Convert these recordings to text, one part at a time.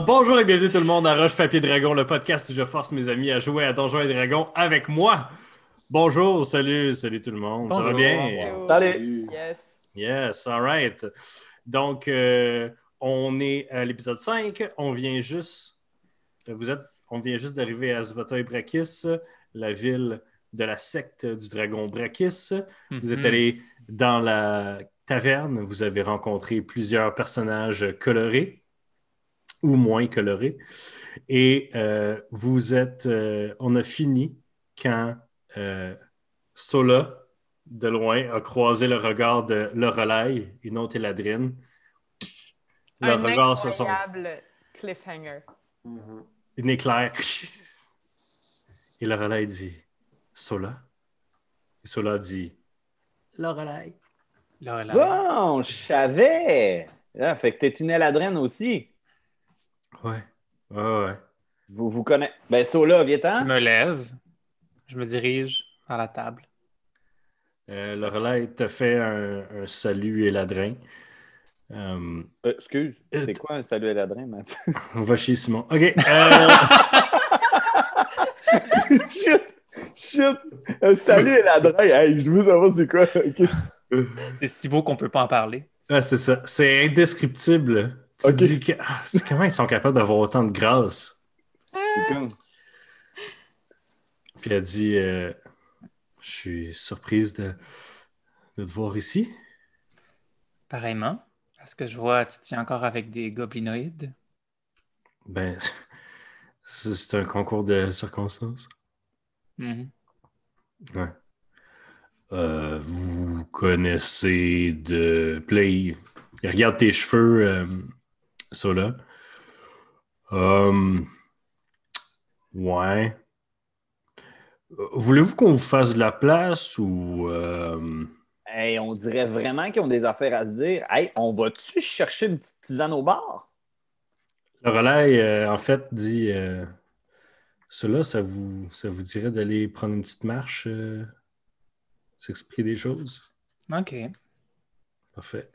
Bonjour et bienvenue tout le monde à Roche Papier Dragon, le podcast où je force mes amis à jouer à Donjons et Dragons avec moi. Bonjour, salut, salut tout le monde. Ça va Bonjour. bien? Salut. Yes. Yes, all right. Donc, euh, on est à l'épisode 5. On vient juste. Vous êtes. On vient juste d'arriver à Zvota Brakis, la ville de la secte du dragon Brakis. Vous êtes Mhm. allé dans la taverne, vous avez rencontré plusieurs personnages colorés ou moins colorés. Et euh, vous êtes. euh, on a fini quand euh, Sola, de loin, a croisé le regard de Lorelai, une autre Eladrine. Le Un regard se sont. incroyable cliffhanger. Une éclair. Et Lorelai dit Sola? Et Sola dit Lorelai. Bon, je savais. Ah, fait que t'es une éladrine aussi. Ouais. Ouais, ouais. Vous vous connaissez. Ben, Sola, Je viens-t'en. me lève, je me dirige à la table. Euh, Lorelai te fait un, un salut éladrin. Euh, Euh, excuse, c'est quoi un salut éladrin, Mathieu? on va chez Simon. OK. euh, Shit! Shit! Un salut éladrin. Hey, je veux savoir c'est quoi. C'est si beau qu'on peut pas en parler. ah, c'est ça. C'est indescriptible. Tu dis que, ah, c'est- comment ils sont capables d'avoir autant de grâce? Puis elle dit euh, Je suis surprise de, de te voir ici. Pareillement. Parce que je vois, tu tiens encore avec des goblinoïdes? Ben, c'est un concours de circonstances. Mhm. Ouais. Euh, vous connaissez de. Il regarde tes cheveux, euh, Sola. Hum, ouais. Voulez-vous qu'on vous fasse de la place ou. euh, Hey, on dirait vraiment qu'ils ont des affaires à se dire. Hey, on va-tu chercher une petite tisane au bar? Lorelai, euh, en fait, dit euh, Cela, ça vous, ça vous dirait d'aller prendre une petite marche, euh, s'expliquer des choses? OK. Parfait.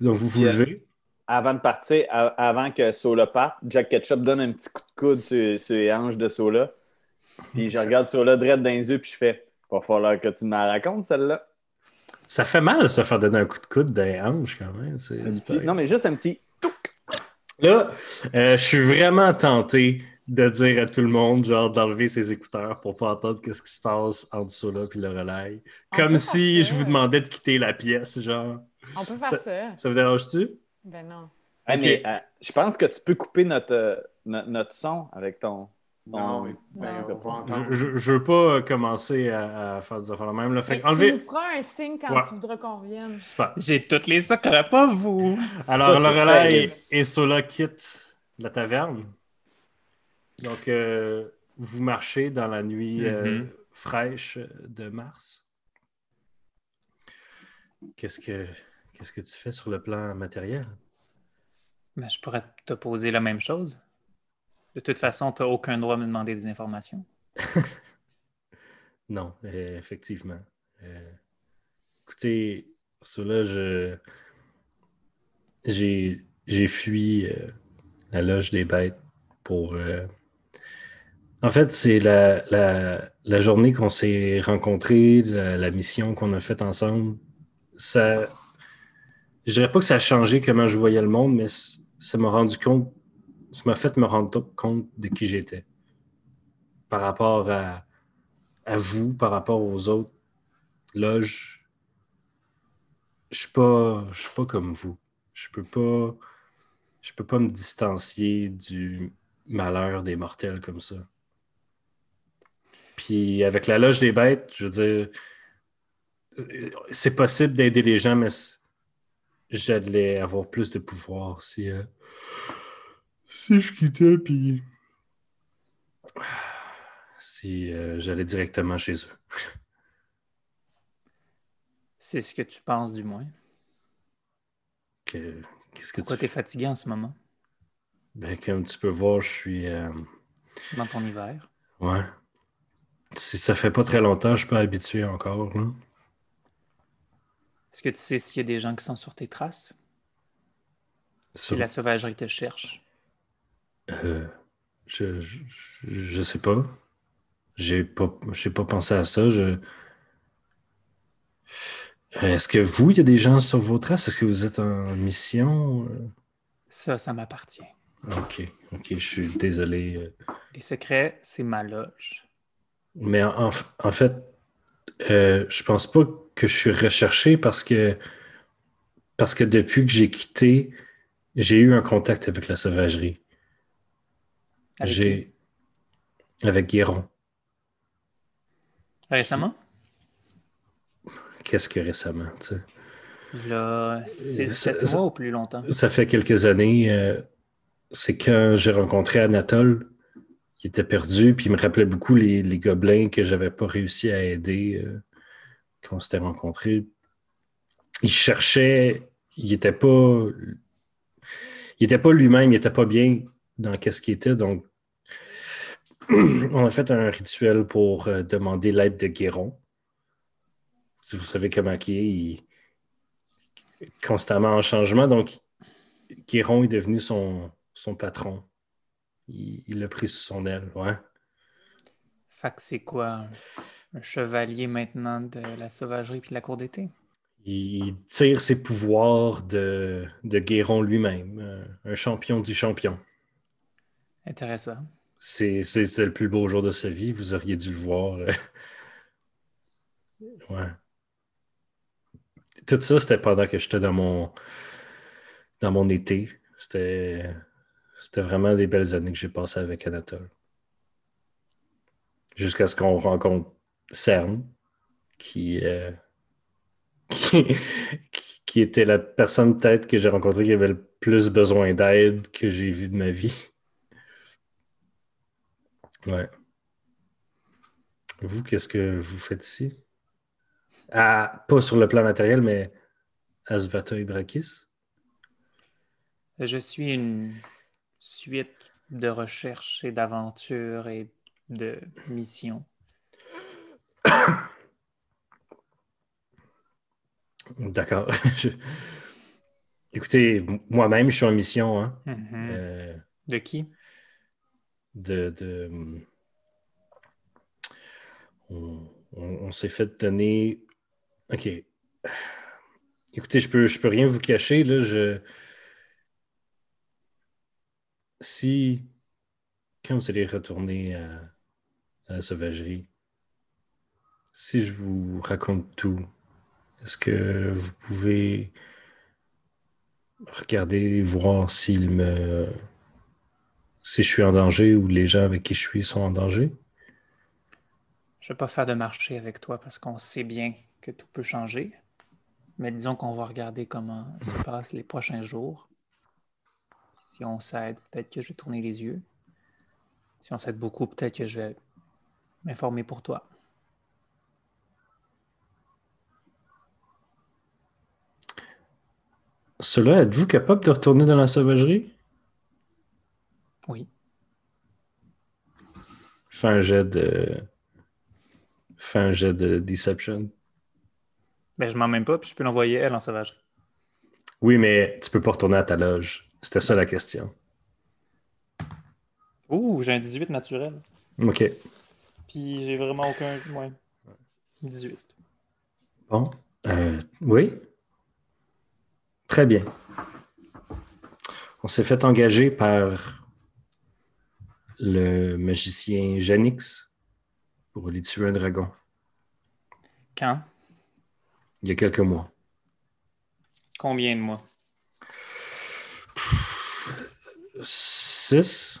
Donc, vous vous levez. Avant de partir, avant que Sola parte, Jack Ketchup donne un petit coup de coude sur, sur les hanches de Sola. Puis je regarde Sola direct dans les yeux, puis je fais Va falloir que tu me la racontes, celle-là. Ça fait mal, se faire donner un coup de coude dans les hanches, quand même. C'est, Un c'est petit- pareil. Non, mais juste un petit. Là, euh, je suis vraiment tenté de dire à tout le monde, genre, d'enlever ses écouteurs pour pas entendre ce qui se passe entre Sola et Lorelai. On Comme peut si je ça. vous demandais de quitter la pièce, genre. On peut faire ça. Ça vous dérange-tu? Ben non. Hey, Ok. mais, euh, je pense que tu peux couper notre, euh, no- notre son avec ton. ton- Non, Non. Je, je, je veux pas euh, commencer à, à faire des affaires même. Là. Fait Tu nous feras un signe quand Ouais. tu voudras qu'on revienne. J'ai toutes les secrets, pas vous. Alors, Lorelai et Sola quittent la taverne. Donc, euh, vous marchez dans la nuit euh, Mhm. fraîche de mars. Qu'est-ce que, qu'est-ce que tu fais sur le plan matériel? Ben, je pourrais te poser la même chose. De toute façon, tu n'as aucun droit de me demander des informations. Non, euh, effectivement. Euh, écoutez, cela, je j'ai j'ai fui euh, la loge des bêtes pour. euh, En fait, c'est la, la, la journée qu'on s'est rencontrés, la, la mission qu'on a faite ensemble. Ça, je dirais pas que ça a changé comment je voyais le monde, mais ça m'a rendu compte, ça m'a fait me rendre compte de qui j'étais par rapport à vous par rapport aux autres loges, je suis pas, suis pas comme vous. Je peux pas, je peux pas me distancier du malheur des mortels comme ça. Puis avec la loge des bêtes, je veux dire, c'est possible d'aider les gens, mais j'allais avoir plus de pouvoir si, euh, si je quittais, puis si euh, j'allais directement chez eux. C'est ce que tu penses, du moins. Que- Qu'est-ce que Pourquoi tu tu es fatigué en ce moment, Ben, comme tu peux voir, je suis. euh, dans ton hiver? Ouais. Si ça fait pas très longtemps, je suis pas habitué encore. là. Est-ce que tu sais s'il y a des gens qui sont sur tes traces? Si la sauvagerie te cherche? Euh, je, je, je sais pas. J'ai pas, j'ai pas pensé à ça. Je... Est-ce que vous, il y a des gens sur vos traces? Est-ce que vous êtes en mission? Ça, ça m'appartient. Ok, ok, je suis désolé. Les secrets, c'est ma loge. Mais en- en fait, euh, je pense pas que je suis recherché parce que parce que depuis que j'ai quitté, j'ai eu un contact avec la sauvagerie. J'ai avec Guéron. Récemment? Qu'est-ce que récemment, tu sais? Là, c'est Ça- sept ça- mois ou plus longtemps. Ça fait quelques années. euh, c'est quand j'ai rencontré Anatole. Il était perdu, puis il me rappelait beaucoup les, les gobelins que j'avais pas réussi à aider euh, quand on s'était rencontrés. Il cherchait, il était pas. Il était pas lui-même, il était pas bien dans qu'est-ce qu'il était, donc on a fait un rituel pour euh, demander l'aide de Guéron. Si vous savez comment il est, il est constamment en changement, donc Guéron est devenu son, son patron. Il l'a pris sous son aile, ouais. Fait que c'est quoi? Un, chevalier maintenant de la sauvagerie puis de la cour d'été? Il, tire ses pouvoirs de, de Guéron lui-même, un champion du champion. Intéressant. C'est, le plus beau jour de sa vie, vous auriez dû le voir. euh. Ouais. Tout ça, c'était pendant que j'étais dans mon, dans mon été. C'était, c'était vraiment des belles années que j'ai passées avec Anatole. Jusqu'à ce qu'on rencontre Cern, qui, euh, qui, qui était la personne peut-être que j'ai rencontrée qui avait le plus besoin d'aide que j'ai vu de ma vie. Ouais. Vous, qu'est-ce que vous faites ici? Ah, pas sur le plan matériel, mais Asvata Ibrakis? Je suis une suite de recherches et d'aventures et de missions? D'accord. Je- Écoutez, moi-même, je suis en mission hein, Mhm. euh, De qui? de... de- On, on- on s'est fait donner... OK. Écoutez, je peux, je peux rien vous cacher, là, je... Si, quand vous allez retourner à, à la sauvagerie, si je vous raconte tout, est-ce que vous pouvez regarder, voir s'il me... si je suis en danger ou les gens avec qui je suis sont en danger? Je ne vais pas faire de marché avec toi parce qu'on sait bien que tout peut changer. Mais disons qu'on va regarder comment se passent les prochains jours. Si on s'aide, peut-être que je vais tourner les yeux. Si on s'aide beaucoup, peut-être que je vais m'informer pour toi. Cela, êtes-vous capable de retourner dans la sauvagerie? Oui. Fais un jet de... Fais un jet de deception. Ben, je m'en même pas, puis je peux l'envoyer elle en sauvagerie. Oui, mais tu peux pas retourner à ta loge. C'était ça la question. Ouh, j'ai un 18 naturel. OK. Puis j'ai vraiment aucun. Ouais. 18. Bon. Euh, oui. Très bien. On s'est fait engager par le magicien Janix pour aller tuer un dragon Quand? il y a quelques mois. Combien de mois? Six,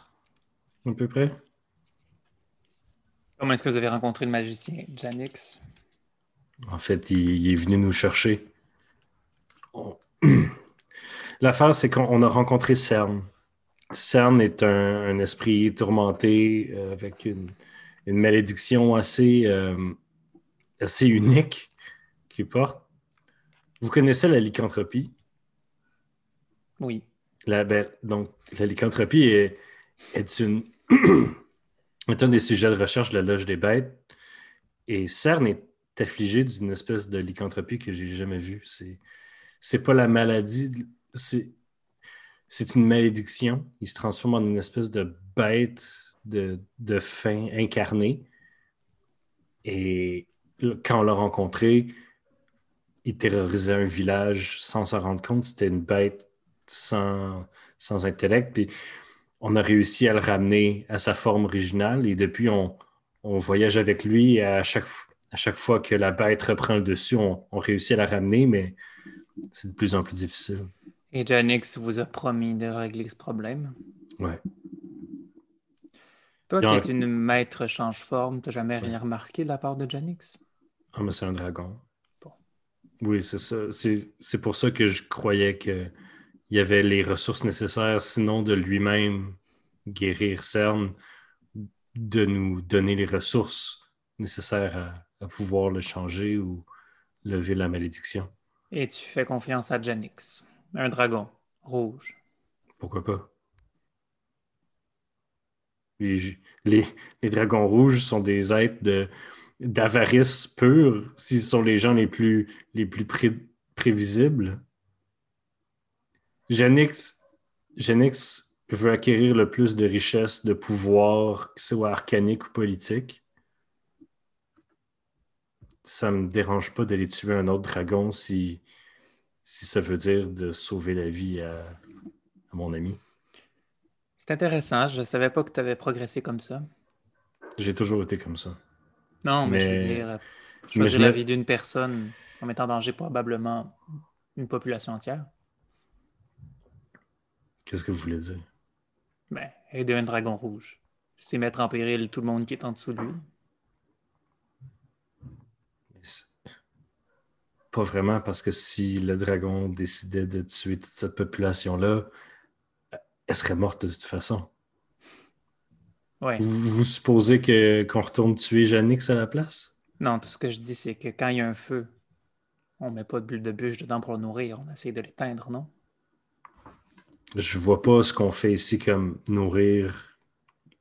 à peu près. Comment est-ce que vous avez rencontré le magicien Janix? En fait, il, il est venu nous chercher. L'affaire, c'est qu'on a rencontré Cern. Cern est un, un esprit tourmenté euh, avec une, une malédiction assez, euh, assez unique qu'il porte. Vous connaissez la lycanthropie? Oui. La, ben, donc, la lycanthropie est, une, un des sujets de recherche de la Loge des Bêtes. Et CERN est affligé d'une espèce de lycanthropie que j'ai jamais vue. C'est, c'est pas la maladie, c'est, c'est une malédiction. Il se transforme en une espèce de bête de, de fin incarnée. Et quand on l'a rencontré, il terrorisait un village sans s'en rendre compte. C'était une bête sans, sans intellect. Puis on a réussi à le ramener à sa forme originale. Et depuis, on, on voyage avec lui. Et à chaque, à chaque fois que la bête reprend le dessus, on, on réussit à la ramener, mais c'est de plus en plus difficile. Et Janix vous a promis de régler ce problème? Ouais. Toi qui es une maître change-forme, t'as jamais rien remarqué de la part de Janix? Ah, mais c'est un dragon. Bon. Oui, c'est ça. C'est pour ça que je croyais qu'il y avait les ressources nécessaires, sinon de lui-même guérir Cern, de nous donner les ressources nécessaires à, à pouvoir le changer ou lever la malédiction. Et tu fais confiance à Janix, un dragon rouge. Pourquoi pas? Les, les- les dragons rouges sont des êtres de- d'avarice pure, s'ils sont les gens les plus, les plus pré- prévisibles. Genix, Genix veut acquérir le plus de richesses, de pouvoir, que ce soit arcanique ou politique. Ça me dérange pas d'aller tuer un autre dragon si, si ça veut dire de sauver la vie à, à mon ami. C'est intéressant, je savais pas que tu avais progressé comme ça. J'ai toujours été comme ça. Non, mais, je veux dire, choisir je la vie d'une personne en mettant en danger probablement une population entière. Qu'est-ce que vous voulez dire? Ben, aider un dragon rouge. C'est mettre en péril tout le monde qui est en dessous de lui. Pas vraiment, parce que si le dragon décidait de tuer toute cette population-là, elle serait morte de toute façon. Ouais. Vous, vous supposez que, qu'on retourne tuer Janix à la place? Non, tout ce que je dis, c'est que quand il y a un feu, on met pas de bulle de bûche dedans pour le nourrir, on essaie de l'éteindre, non? Je vois pas ce qu'on fait ici comme nourrir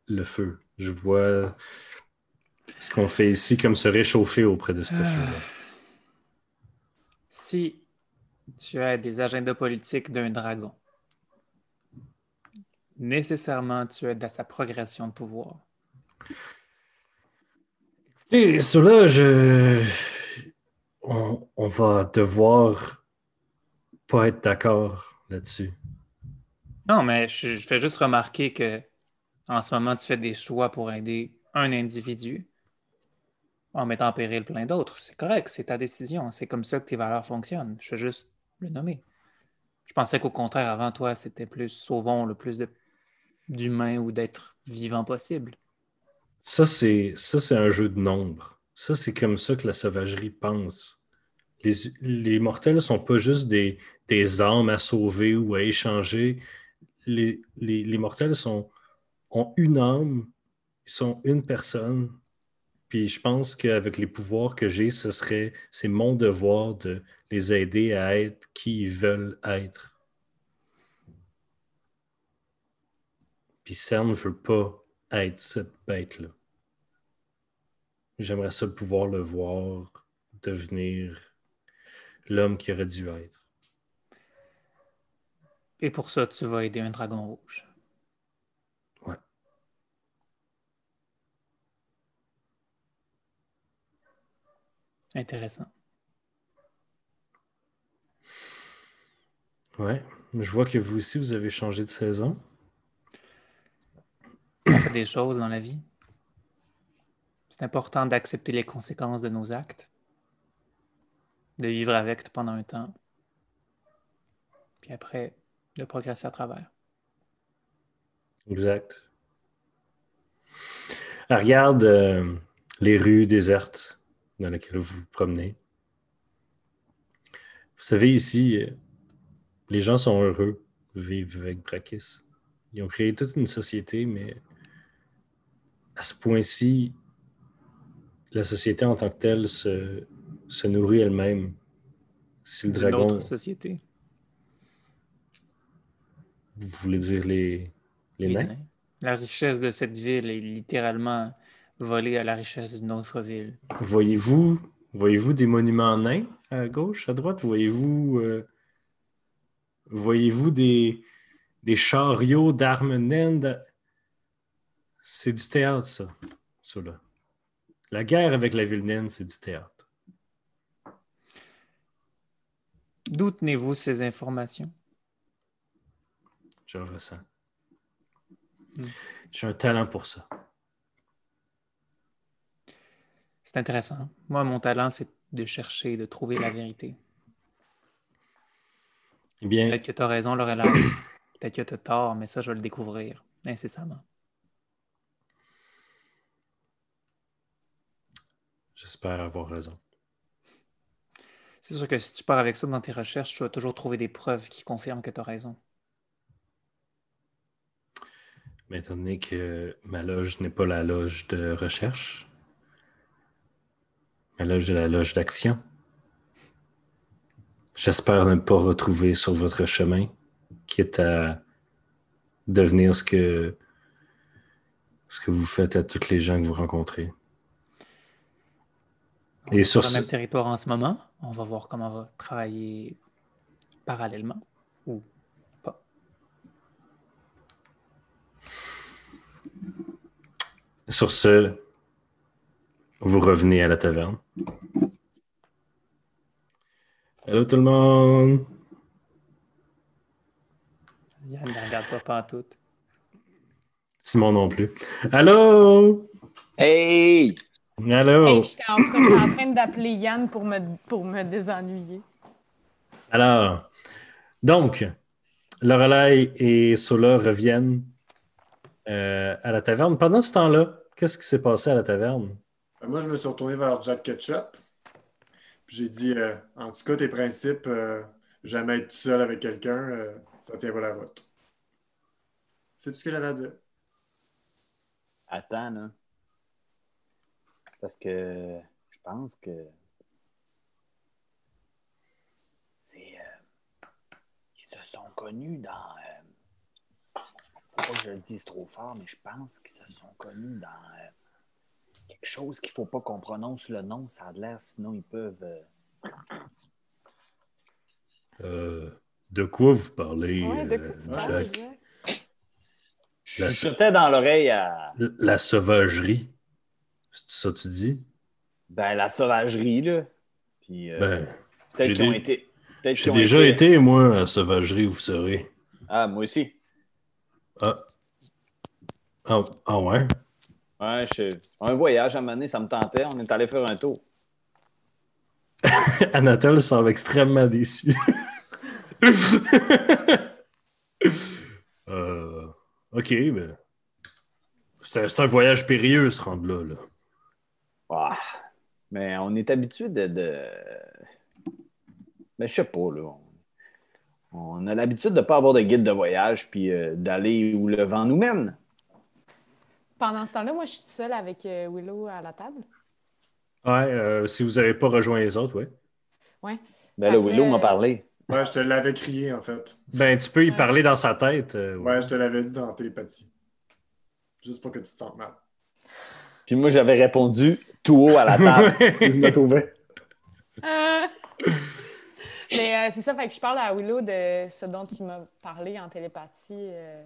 le feu. Je vois ce qu'on fait ici comme se réchauffer auprès de ce Ah. feu-là. Si tu as des agendas politiques d'un dragon, nécessairement tu aides à sa progression de pouvoir. Et cela, je. On, on va devoir pas être d'accord là-dessus. Non, mais je, fais juste remarquer que en ce moment, tu fais des choix pour aider un individu en mettant en péril plein d'autres. C'est correct, c'est ta décision. C'est comme ça que tes valeurs fonctionnent. Je veux juste le nommer. Je pensais qu'au contraire, avant toi, c'était plus sauvons le plus d'humains ou d'êtres vivants possible. Ça, c'est ça, c'est un jeu de nombre. Ça, c'est comme ça que la sauvagerie pense. Les, les mortels sont pas juste des, des âmes à sauver ou à échanger. Les, mortels ont une âme, ils sont une personne. Puis je pense qu'avec les pouvoirs que j'ai, ce serait, c'est mon devoir de les aider à être qui ils veulent être. Puis Cern ne veut pas être cette bête-là. J'aimerais ça pouvoir le voir devenir l'homme qui aurait dû être. Et pour ça, tu vas aider un dragon rouge. Ouais. Intéressant. Ouais. Je vois que vous aussi, vous avez changé de saison. On fait des choses dans la vie. C'est important d'accepter les conséquences de nos actes, de vivre avec pendant un temps, puis après, de progresser à travers. Exact. Elle regarde euh, les rues désertes dans lesquelles vous vous promenez. Vous savez, ici, euh, les gens sont heureux de vivre avec Brakis. Ils ont créé toute une société, mais à ce point-ci, la société en tant que telle se, se nourrit elle-même. Si le dragon, autre société. Vous voulez dire les, les Les nains? nains. La richesse de cette ville est littéralement volée à la richesse d'une autre ville. Voyez-vous voyez-vous des monuments nains à gauche, à droite? Voyez-vous euh, voyez-vous des, des chariots d'armes naines? C'est du théâtre, ça. ça là. La guerre avec la ville naine, c'est du théâtre. D'où tenez-vous ces informations? Je le ressens. Hmm. J'ai un talent pour ça. C'est intéressant. Moi, mon talent, c'est de chercher, de trouver la vérité. Eh bien, Peut-être que tu as raison, Lorelai. Peut-être que tu as tort, mais ça, je vais le découvrir incessamment. j'espère avoir raison. C'est sûr que si tu pars avec ça dans tes recherches, tu vas toujours trouver des preuves qui confirment que tu as raison. Mais étant donné que ma loge n'est pas la loge de recherche, ma loge est la loge d'action, j'espère ne pas retrouver sur votre chemin, quitte à devenir ce que, ce que vous faites à toutes les gens que vous rencontrez. On Et est sur sur le même territoire en ce moment. On va voir comment on va travailler parallèlement ou Sur ce, vous revenez à la taverne. Allô tout le monde! Yann ne regarde pas pantoute. Simon non plus. Allô! Hey! Allô! Hey, J'étais en, train d'appeler Yann pour me, pour me désennuyer. Alors, donc, Lorelai et Sola reviennent euh, à la taverne. Pendant ce temps-là, qu'est-ce qui s'est passé à la taverne? Euh, Moi, je me suis retourné vers Jack Ketchup. Puis j'ai dit, euh, en tout cas, tes principes, euh, jamais être tout seul avec quelqu'un, euh, ça tient pas la route. C'est tout ce que j'avais à dire. Attends, là. Parce que je pense que c'est. euh, ils se sont connus dans. Pas que je le dise trop fort, mais je pense qu'ils se sont connus dans euh, quelque chose qu'il faut pas qu'on prononce le nom, ça a l'air, sinon ils peuvent. euh, Euh, de quoi vous parlez, Ouais, de quoi euh, Jack? Jack? Je La- dans l'oreille à. La sauvagerie. C'est ça que tu dis? Ben, la sauvagerie, là. Puis euh, Ben, peut-être j'ai qu'ils ont dé- été. j'ai déjà été, moi, à la sauvagerie, vous saurez. Ah, moi aussi. Ah. Ah, ah ouais? Ouais, je... un voyage à donné, ça me tentait. On est allé faire un tour. Anatole semble extrêmement déçu. Euh, ok, ben. C'est un, voyage périlleux, ce rendre-là. là. Ah, mais on est habitué de. de... Mais je sais pas, là. On, a l'habitude de ne pas avoir de guide de voyage puis euh, d'aller où le vent nous mène. Pendant ce temps-là, moi, je suis toute seule avec euh, Willow à la table. Ouais, euh, si vous n'avez pas rejoint les autres, ouais. Ouais. Ben là, Willow m'a parlé. Ouais, je te l'avais crié, en fait. Ben, tu peux y parler dans sa tête. euh, ouais. Ouais, je te l'avais dit dans la télépathie. Juste pour que tu te sentes mal. Puis moi, j'avais répondu tout haut à la table. je me trouvais. Euh, Mais euh, c'est ça, fait que je parle à Willow de ce dont il m'a parlé en télépathie euh,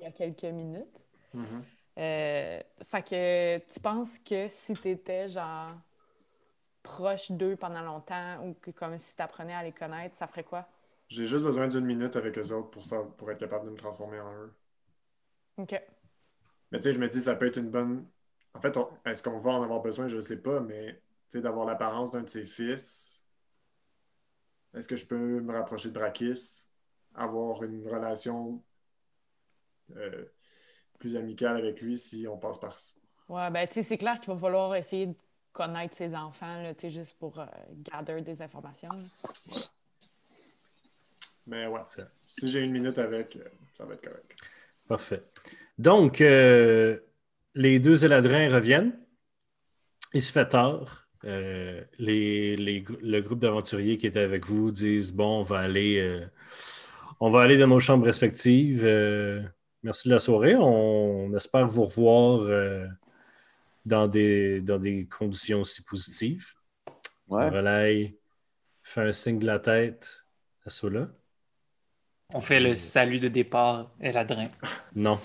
il y a quelques minutes. Mhm. Euh, fait que tu penses que si tu étais genre proche d'eux pendant longtemps ou que comme si tu apprenais à les connaître, ça ferait quoi? J'ai juste besoin d'une minute avec eux autres pour, ça, pour être capable de me transformer en eux. OK. Mais tu sais, je me dis, ça peut être une bonne. En fait, on- est-ce qu'on va en avoir besoin? Je ne sais pas, mais tu sais, d'avoir l'apparence d'un de ses fils, est-ce que je peux me rapprocher de Brakis, avoir une relation euh, plus amicale avec lui si on passe par. Ouais, ben tu sais, c'est clair qu'il va falloir essayer de connaître ses enfants, là, tu sais, juste pour euh, gather des informations. Mais ouais, Ça- si j'ai une minute avec, euh, ça va être correct. Parfait. Donc, euh, les deux éladrins reviennent. Il se fait tard. Euh, les, les le groupe d'aventuriers qui était avec vous disent Bon, on va aller, euh, on va aller dans nos chambres respectives. Euh, merci de la soirée. On, espère vous revoir euh, dans, des, dans des conditions aussi positives. Ouais. Relay fait un signe de la tête à Sola. On fait le salut de départ, Eladrin. Non.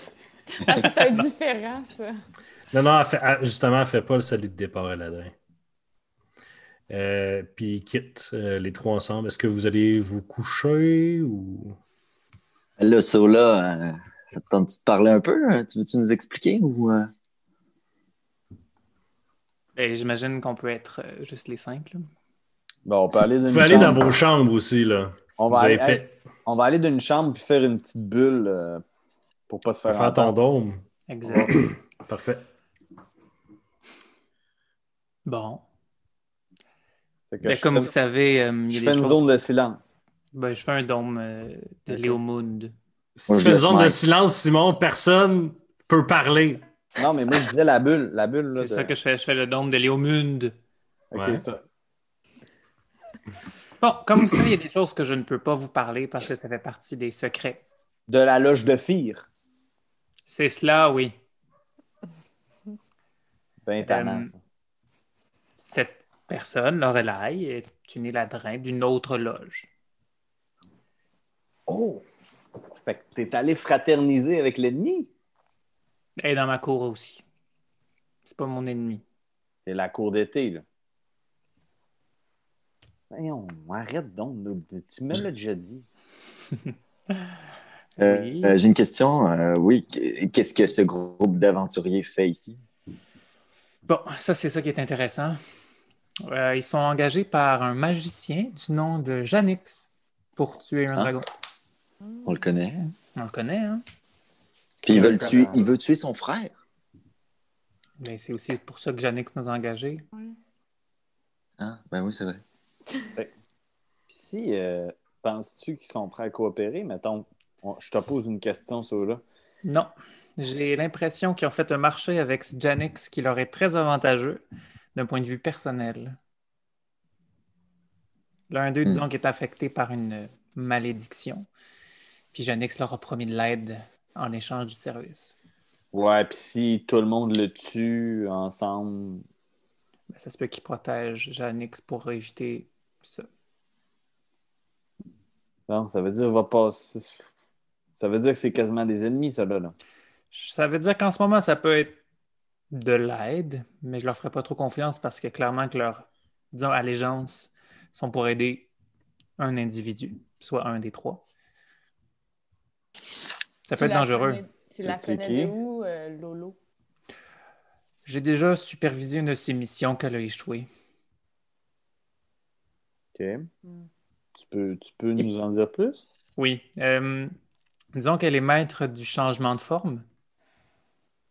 Ah, c'est un différent, ça. Non, non, elle fait- elle- justement, elle ne fait pas le salut de départ à l'adrin. Euh, puis ils quittent euh, les trois ensemble. Est-ce que vous allez vous coucher ou? Là, ça, là, euh, ça te tente de te parler un peu? hein? Tu veux-tu nous expliquer ou. euh? Ben, J'imagine qu'on peut être euh, juste les cinq. Là. Bon, on peut aller Vous aller dans vos chambres aussi, là. On va, aller, on va aller d'une chambre puis faire une petite bulle euh, pour pas se faire, faire ton dôme. Exact. Parfait. Bon. Ben, je comme fais, vous savez, euh, il y je a fais des une choses- zone de silence. Ben, je fais un dôme euh, de Ok. Léomund. Si tu je fais une zone de silence, Simon, personne peut parler. Non, mais moi, je disais la bulle. La bulle, là. C'est de- ça que je fais. Je fais le dôme de Léomund. Ok, Ouais. ça. Bon, comme vous savez, il y a des choses que je ne peux pas vous parler parce que ça fait partie des secrets. De la loge de Fire. C'est cela, oui. Ben Euh. Cette personne, Lorelai, est une éladrin d'une autre loge. Oh! Fait que t'es allé fraterniser avec l'ennemi? Elle est dans ma cour aussi. C'est pas mon ennemi. C'est la cour d'été, là. Voyons, arrête donc. Tu me l'as déjà dit. Euh, Oui. euh, J'ai une question. euh, oui, qu'est-ce que ce groupe d'aventuriers fait ici? Bon, ça, c'est ça qui est intéressant. Euh, ils sont engagés par un magicien du nom de Janix pour tuer un Ah. dragon. On le connaît. On le connaît, hein? Puis ils veulent tuer, même. il veut tuer son frère. Mais c'est aussi pour ça que Janix nous a engagés. Ah, ben oui, c'est vrai. Puis si, euh, penses-tu qu'ils sont prêts à coopérer? Mettons, on- je te pose une question sur là. Non. J'ai l'impression qu'ils ont fait un marché avec Janix qui leur est très avantageux d'un point de vue personnel. L'un d'eux, Hmm. disons, qui est affecté par une malédiction. Puis Janix leur a promis de l'aide en échange du service. Ouais, puis si tout le monde le tue ensemble, Ben, ça se peut qu'ils protègent Janix pour éviter ça. non, ça veut dire va passer. Ça veut dire que c'est quasiment des ennemis, ça, là. Ça veut dire qu'en ce moment, ça peut être de l'aide, mais je leur ferai pas trop confiance parce que clairement que leur, disons, allégeance sont pour aider un individu, soit un des trois. Ça peut Tu être dangereux. connais- Tu la connais de où, euh, Lolo? J'ai déjà supervisé une de ses missions qu'elle a échoué. OK. Hmm. Tu peux, tu peux nous en dire plus? Oui. euh, disons qu'elle est maître du changement de forme.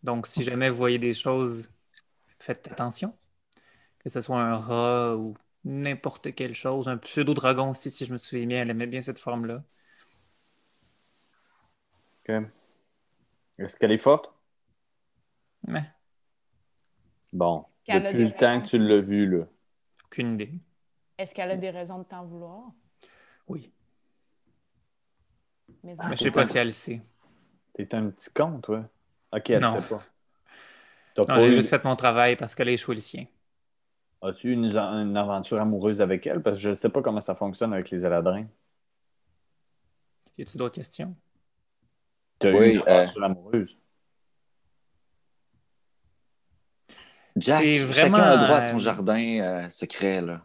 Donc, si jamais vous voyez des choses, faites attention. Que ce soit un rat ou n'importe quelle chose. Un pseudo-dragon aussi, si je me souviens bien. Elle aimait bien cette forme-là. OK. Est-ce qu'elle est forte? Mais Bon. Depuis le temps que tu l'as vu, là. aucune idée. Est-ce qu'elle a des raisons de t'en vouloir? Oui. Mais Mais je sais pas si elle le sait. T'es un petit con, toi. OK, elle Non. sait pas. T'as Non, pas j'ai eu- juste fait mon travail parce qu'elle a échoué le sien. As-tu une, une aventure amoureuse avec elle? Parce que je ne sais pas comment ça fonctionne avec les Eladrins. Y a-t-il d'autres questions? Tu as Oui, eu une euh, aventure amoureuse? Jack, C'est chacun vraiment, a droit à euh, son jardin euh, secret, là.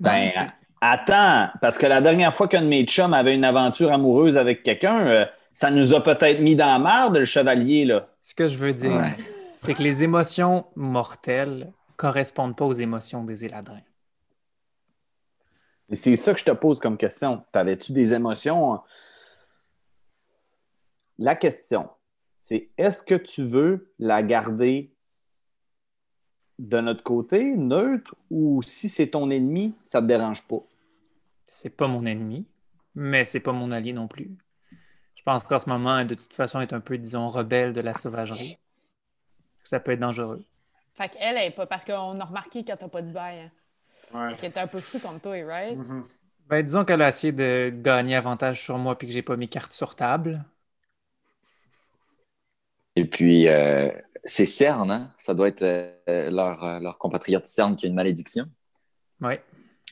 Ben, c'est- attends, parce que la dernière fois qu'un de mes chums avait une aventure amoureuse avec quelqu'un, euh, ça nous a peut-être mis dans la marde, le chevalier, là. Ce que je veux dire, Ouais. c'est que les émotions mortelles correspondent pas aux émotions des éladrins. Et c'est ça que je te pose comme question. T'avais-tu des émotions? La question, c'est est-ce que tu veux la garder de notre côté, neutre, ou si c'est ton ennemi, ça te dérange pas? C'est pas mon ennemi, mais c'est pas mon allié non plus. Je pense qu'en ce moment, de toute façon, elle est un peu, disons, rebelle de la sauvagerie. Ça peut être dangereux. Fait qu'elle, elle est pas. Parce qu'on a remarqué quand t'as pas bye. Hein, Ouais. qu'elle était un peu fou comme toi, right? Mhm. Ben, disons qu'elle a essayé de gagner avantage sur moi puis que j'ai pas mis carte sur table. Et puis, euh, c'est Cerne, hein? Ça doit être euh, leur, euh, leur compatriote Cerne qui a une malédiction. Oui.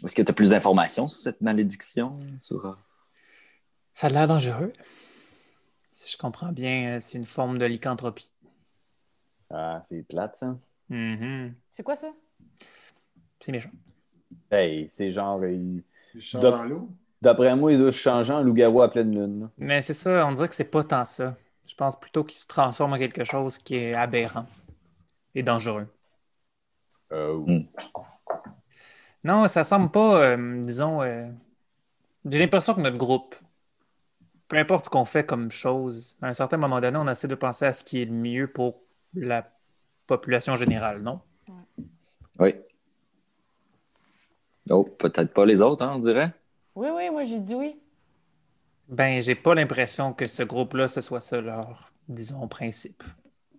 Est-ce que tu as plus d'informations sur cette malédiction? Sur, Ça a l'air dangereux. Si je comprends bien, euh, c'est une forme de lycanthropie. Ah, c'est plate, ça. Mhm. C'est quoi ça? C'est méchant. Hey, c'est genre. il- Il change Dop- en loup? D'après moi, il doit se changer en loup-garou à pleine lune. là. Mais c'est ça, on dirait que c'est pas tant ça. Je pense plutôt qu'il se transforme en quelque chose qui est aberrant et dangereux. Non, ça semble pas, euh, disons. euh, J'ai l'impression que notre groupe, peu importe ce qu'on fait comme chose, à un certain moment donné, on essaie de penser à ce qui est le mieux pour la population générale, non? Oui. Oh, peut-être pas les autres, hein, on dirait. Oui, oui, moi j'ai dit oui. Ben, j'ai pas l'impression que ce groupe-là, ce soit ça leur, disons, principe.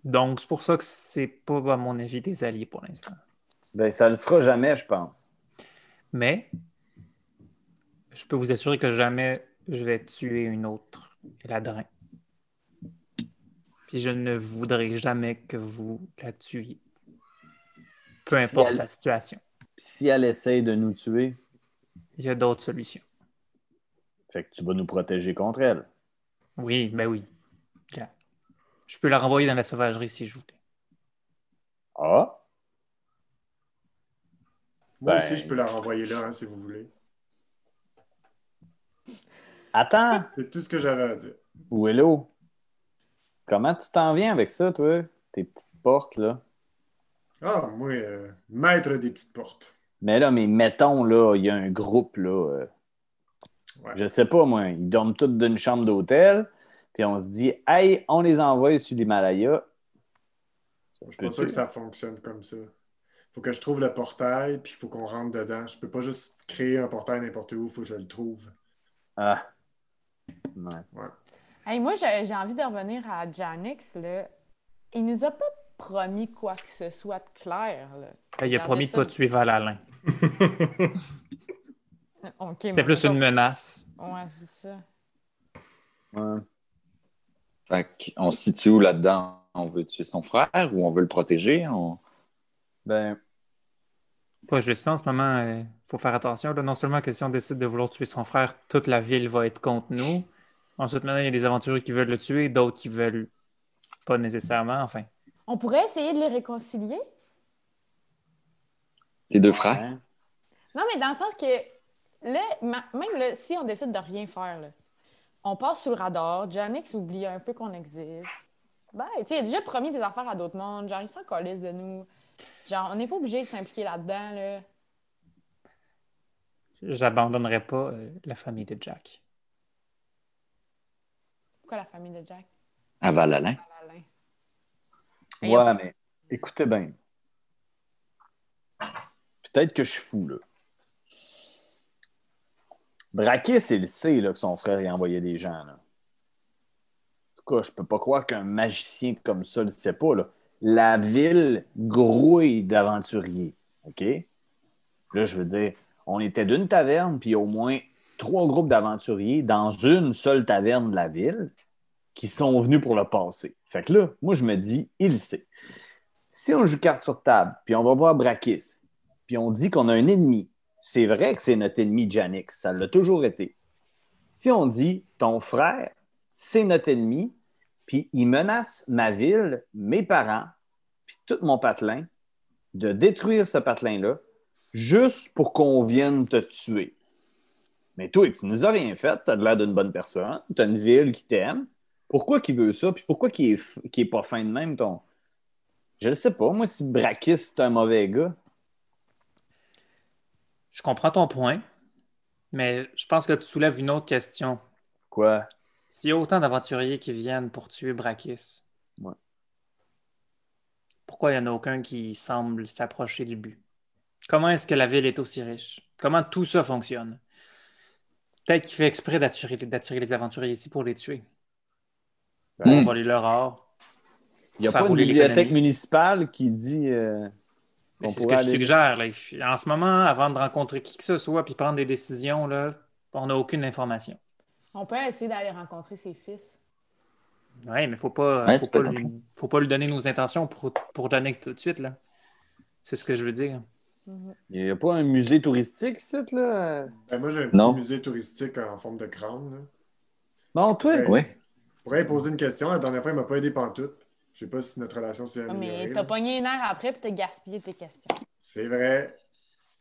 Donc, c'est pour ça que c'est pas, à mon avis, des alliés pour l'instant. Ben, ça le sera jamais, je pense. Mais, je peux vous assurer que jamais je vais tuer une autre ladrin. Puis je ne voudrais jamais que vous la tuiez. Peu Si importe elle- la situation. Puis si elle essaye de nous tuer, Il y a d'autres solutions. fait que tu vas nous protéger contre elle. Oui, ben oui. Je peux la renvoyer dans la sauvagerie si je voulais. Ah? Moi Ben- aussi, je peux la renvoyer là, hein, si vous voulez. Attends! C'est tout ce que j'avais à dire. Willow, comment tu t'en viens avec ça, toi? Tes petites portes, là. Ah, moi, euh, maître des petites portes. Mais là, mais mettons, là, il y a un groupe, là. euh, Ouais. Je sais pas, moi. Ils dorment tous d'une chambre d'hôtel. Puis on se dit, hey, on les envoie sur l'Himalaya. Je suis pas sûr que ça fonctionne comme ça. faut que je trouve le portail, puis il faut qu'on rentre dedans. Je peux pas juste créer un portail n'importe où, il faut que je le trouve. Ah. Ouais. Hey, moi, j'ai envie de revenir à Janix. Là. Il nous a pas promis quoi que ce soit de clair. Là. Il a promis de ne pas tuer Valalin. C'était plus une menace. Ouais, c'est ça. Ouais. Fait qu'on se situe où là-dedans? On veut tuer son frère ou on veut le protéger? On- Ben, Pas juste ça, en ce moment, il faut faire attention. là. Non seulement que si on décide de vouloir tuer son frère, toute la ville va être contre nous. Ensuite, maintenant, il y a des aventuriers qui veulent le tuer, d'autres qui veulent pas nécessairement. Enfin, On pourrait essayer de les réconcilier? Les deux frères? Non, mais dans le sens que, là, même là, si on décide de rien faire, là, on passe sous le radar, Janix oublie un peu qu'on existe. Ben, tu sais, il a déjà promis des affaires à d'autres mondes. Genre, il s'en calisse de nous. Genre, on n'est pas obligé de s'impliquer là-dedans, là. j'abandonnerai pas euh, la famille de Jack. Pourquoi la famille de Jack? À Valalin? Alain? Ouais, mais écoutez bien. Peut-être que je suis fou, là. Brakis, il le sait là, que son frère y envoyait des gens. Là. Cas, je peux pas croire qu'un magicien comme ça le sait pas. Là. La ville grouille d'aventuriers. OK? Là, je veux dire, on était d'une taverne, puis au moins trois groupes d'aventuriers dans une seule taverne de la ville qui sont venus pour le passer. Fait que là, moi, je me dis, il sait. Si on joue carte sur table, puis on va voir Brakis, puis on dit qu'on a un ennemi, c'est vrai que c'est notre ennemi Janix, ça l'a toujours été. Si on dit ton frère, c'est notre ennemi, puis il menace ma ville, mes parents, puis tout mon patelin, de détruire ce patelin-là, juste pour qu'on vienne te tuer. Mais toi, tu nous as rien fait, tu as l'air d'une bonne personne, tu as une ville qui t'aime. Pourquoi qu'il veut ça? Puis pourquoi qu'il est, est pas fin de même, ton? Je le sais pas. Moi, si Brakis, c'est un mauvais gars. Je comprends ton point, mais je pense que tu soulèves une autre question. Quoi? S'il y a autant d'aventuriers qui viennent pour tuer Brakis, Ouais. pourquoi il n'y en a aucun qui semble s'approcher du but? Comment est-ce que la ville est aussi riche? Comment tout ça fonctionne? Peut-être qu'il fait exprès d'attirer, les aventuriers ici pour les tuer. Ben, On Hmm. voler leur or. Il n'y a pas une bibliothèque municipale qui dit. euh, C'est ce que je suggère. là. En ce moment, avant de rencontrer qui que ce soit puis prendre des décisions, là, on n'a aucune information. On peut essayer d'aller rencontrer ses fils. Oui, mais faut pas, Ouais, faut pas, lui, faut pas lui donner nos intentions pour, pour donner tout de suite. là. C'est ce que je veux dire. Il n'y a pas un musée touristique, ici, là? Ben, moi, j'ai un petit Non. musée touristique en forme de crâne. là. Bon, toi, Ouais. Oui. Je pourrais poser une question. La dernière fois, il m'a pas aidé pantoute. Je sais pas si notre relation s'est Ah, améliorée. mais t'as pogné une heure après puis t'as gaspillé tes questions. C'est vrai.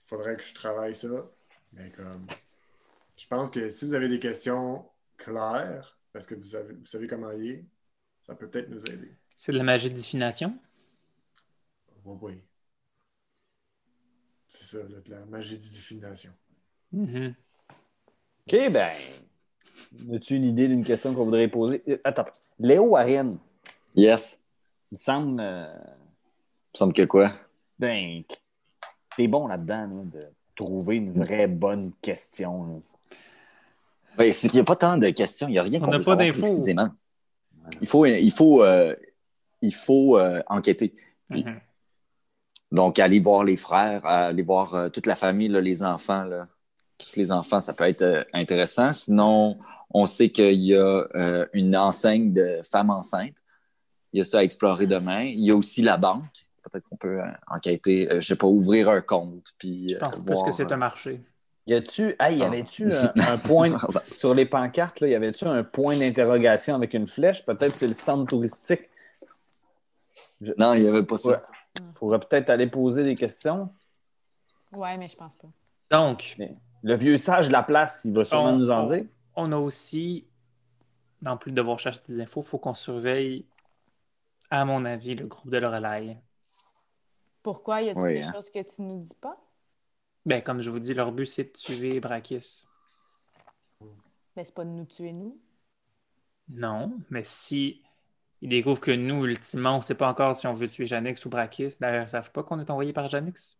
Faudrait que je travaille ça. Mais comme. Je pense que si vous avez des questions claires, parce que vous, avez, vous savez comment y est, ça peut peut-être nous aider. C'est de la magie de divination? Oui, oui. C'est ça, là, de la magie de divination. Mhm. OK, ben. As-tu une idée d'une question qu'on voudrait poser? Euh, Attends. Léo Arène, Yes. il semble. euh, Il me semble que quoi? ben, t'es bon là-dedans, là, de trouver une vraie bonne question. là. Ben, qu'il n'y a pas tant de questions. Il n'y a rien On qu'on peut pas précisément. Il faut, il faut, euh, il faut euh, enquêter. Mhm. Donc, aller voir les frères, aller voir euh, toute la famille, là, les enfants. Là. Tous les enfants, ça peut être intéressant. Sinon, on sait qu'il y a une enseigne de femmes enceintes. Il y a ça à explorer demain. Il y a aussi la banque. Peut-être qu'on peut enquêter, je ne sais pas, ouvrir un compte. Puis, Je pense plus que c'est un marché. Y a-tu. Hey, y Ah. avait-tu un, un point. Sur les pancartes, là, y avait-tu un point d'interrogation avec une flèche? Peut-être c'est le centre touristique. Non, il n'y avait pas ça. Ouais. On pourrait peut-être aller poser des questions. Ouais, mais je pense pas. Donc, Le vieux sage de la place, il va sûrement On- nous en on- dire. on a aussi, en plus de devoir chercher des infos, il faut qu'on surveille, à mon avis, le groupe de Lorelai. Pourquoi? Y a-t-il Oui, des hein. choses que tu nous dis pas? Ben, comme je vous dis, leur but, c'est de tuer Brakis. Mais c'est pas de nous tuer, nous. Non, mais si ils découvrent que nous, ultimement, on ne sait pas encore si on veut tuer Janix ou Brakis, d'ailleurs, ils ne savent pas qu'on est envoyé par Janix.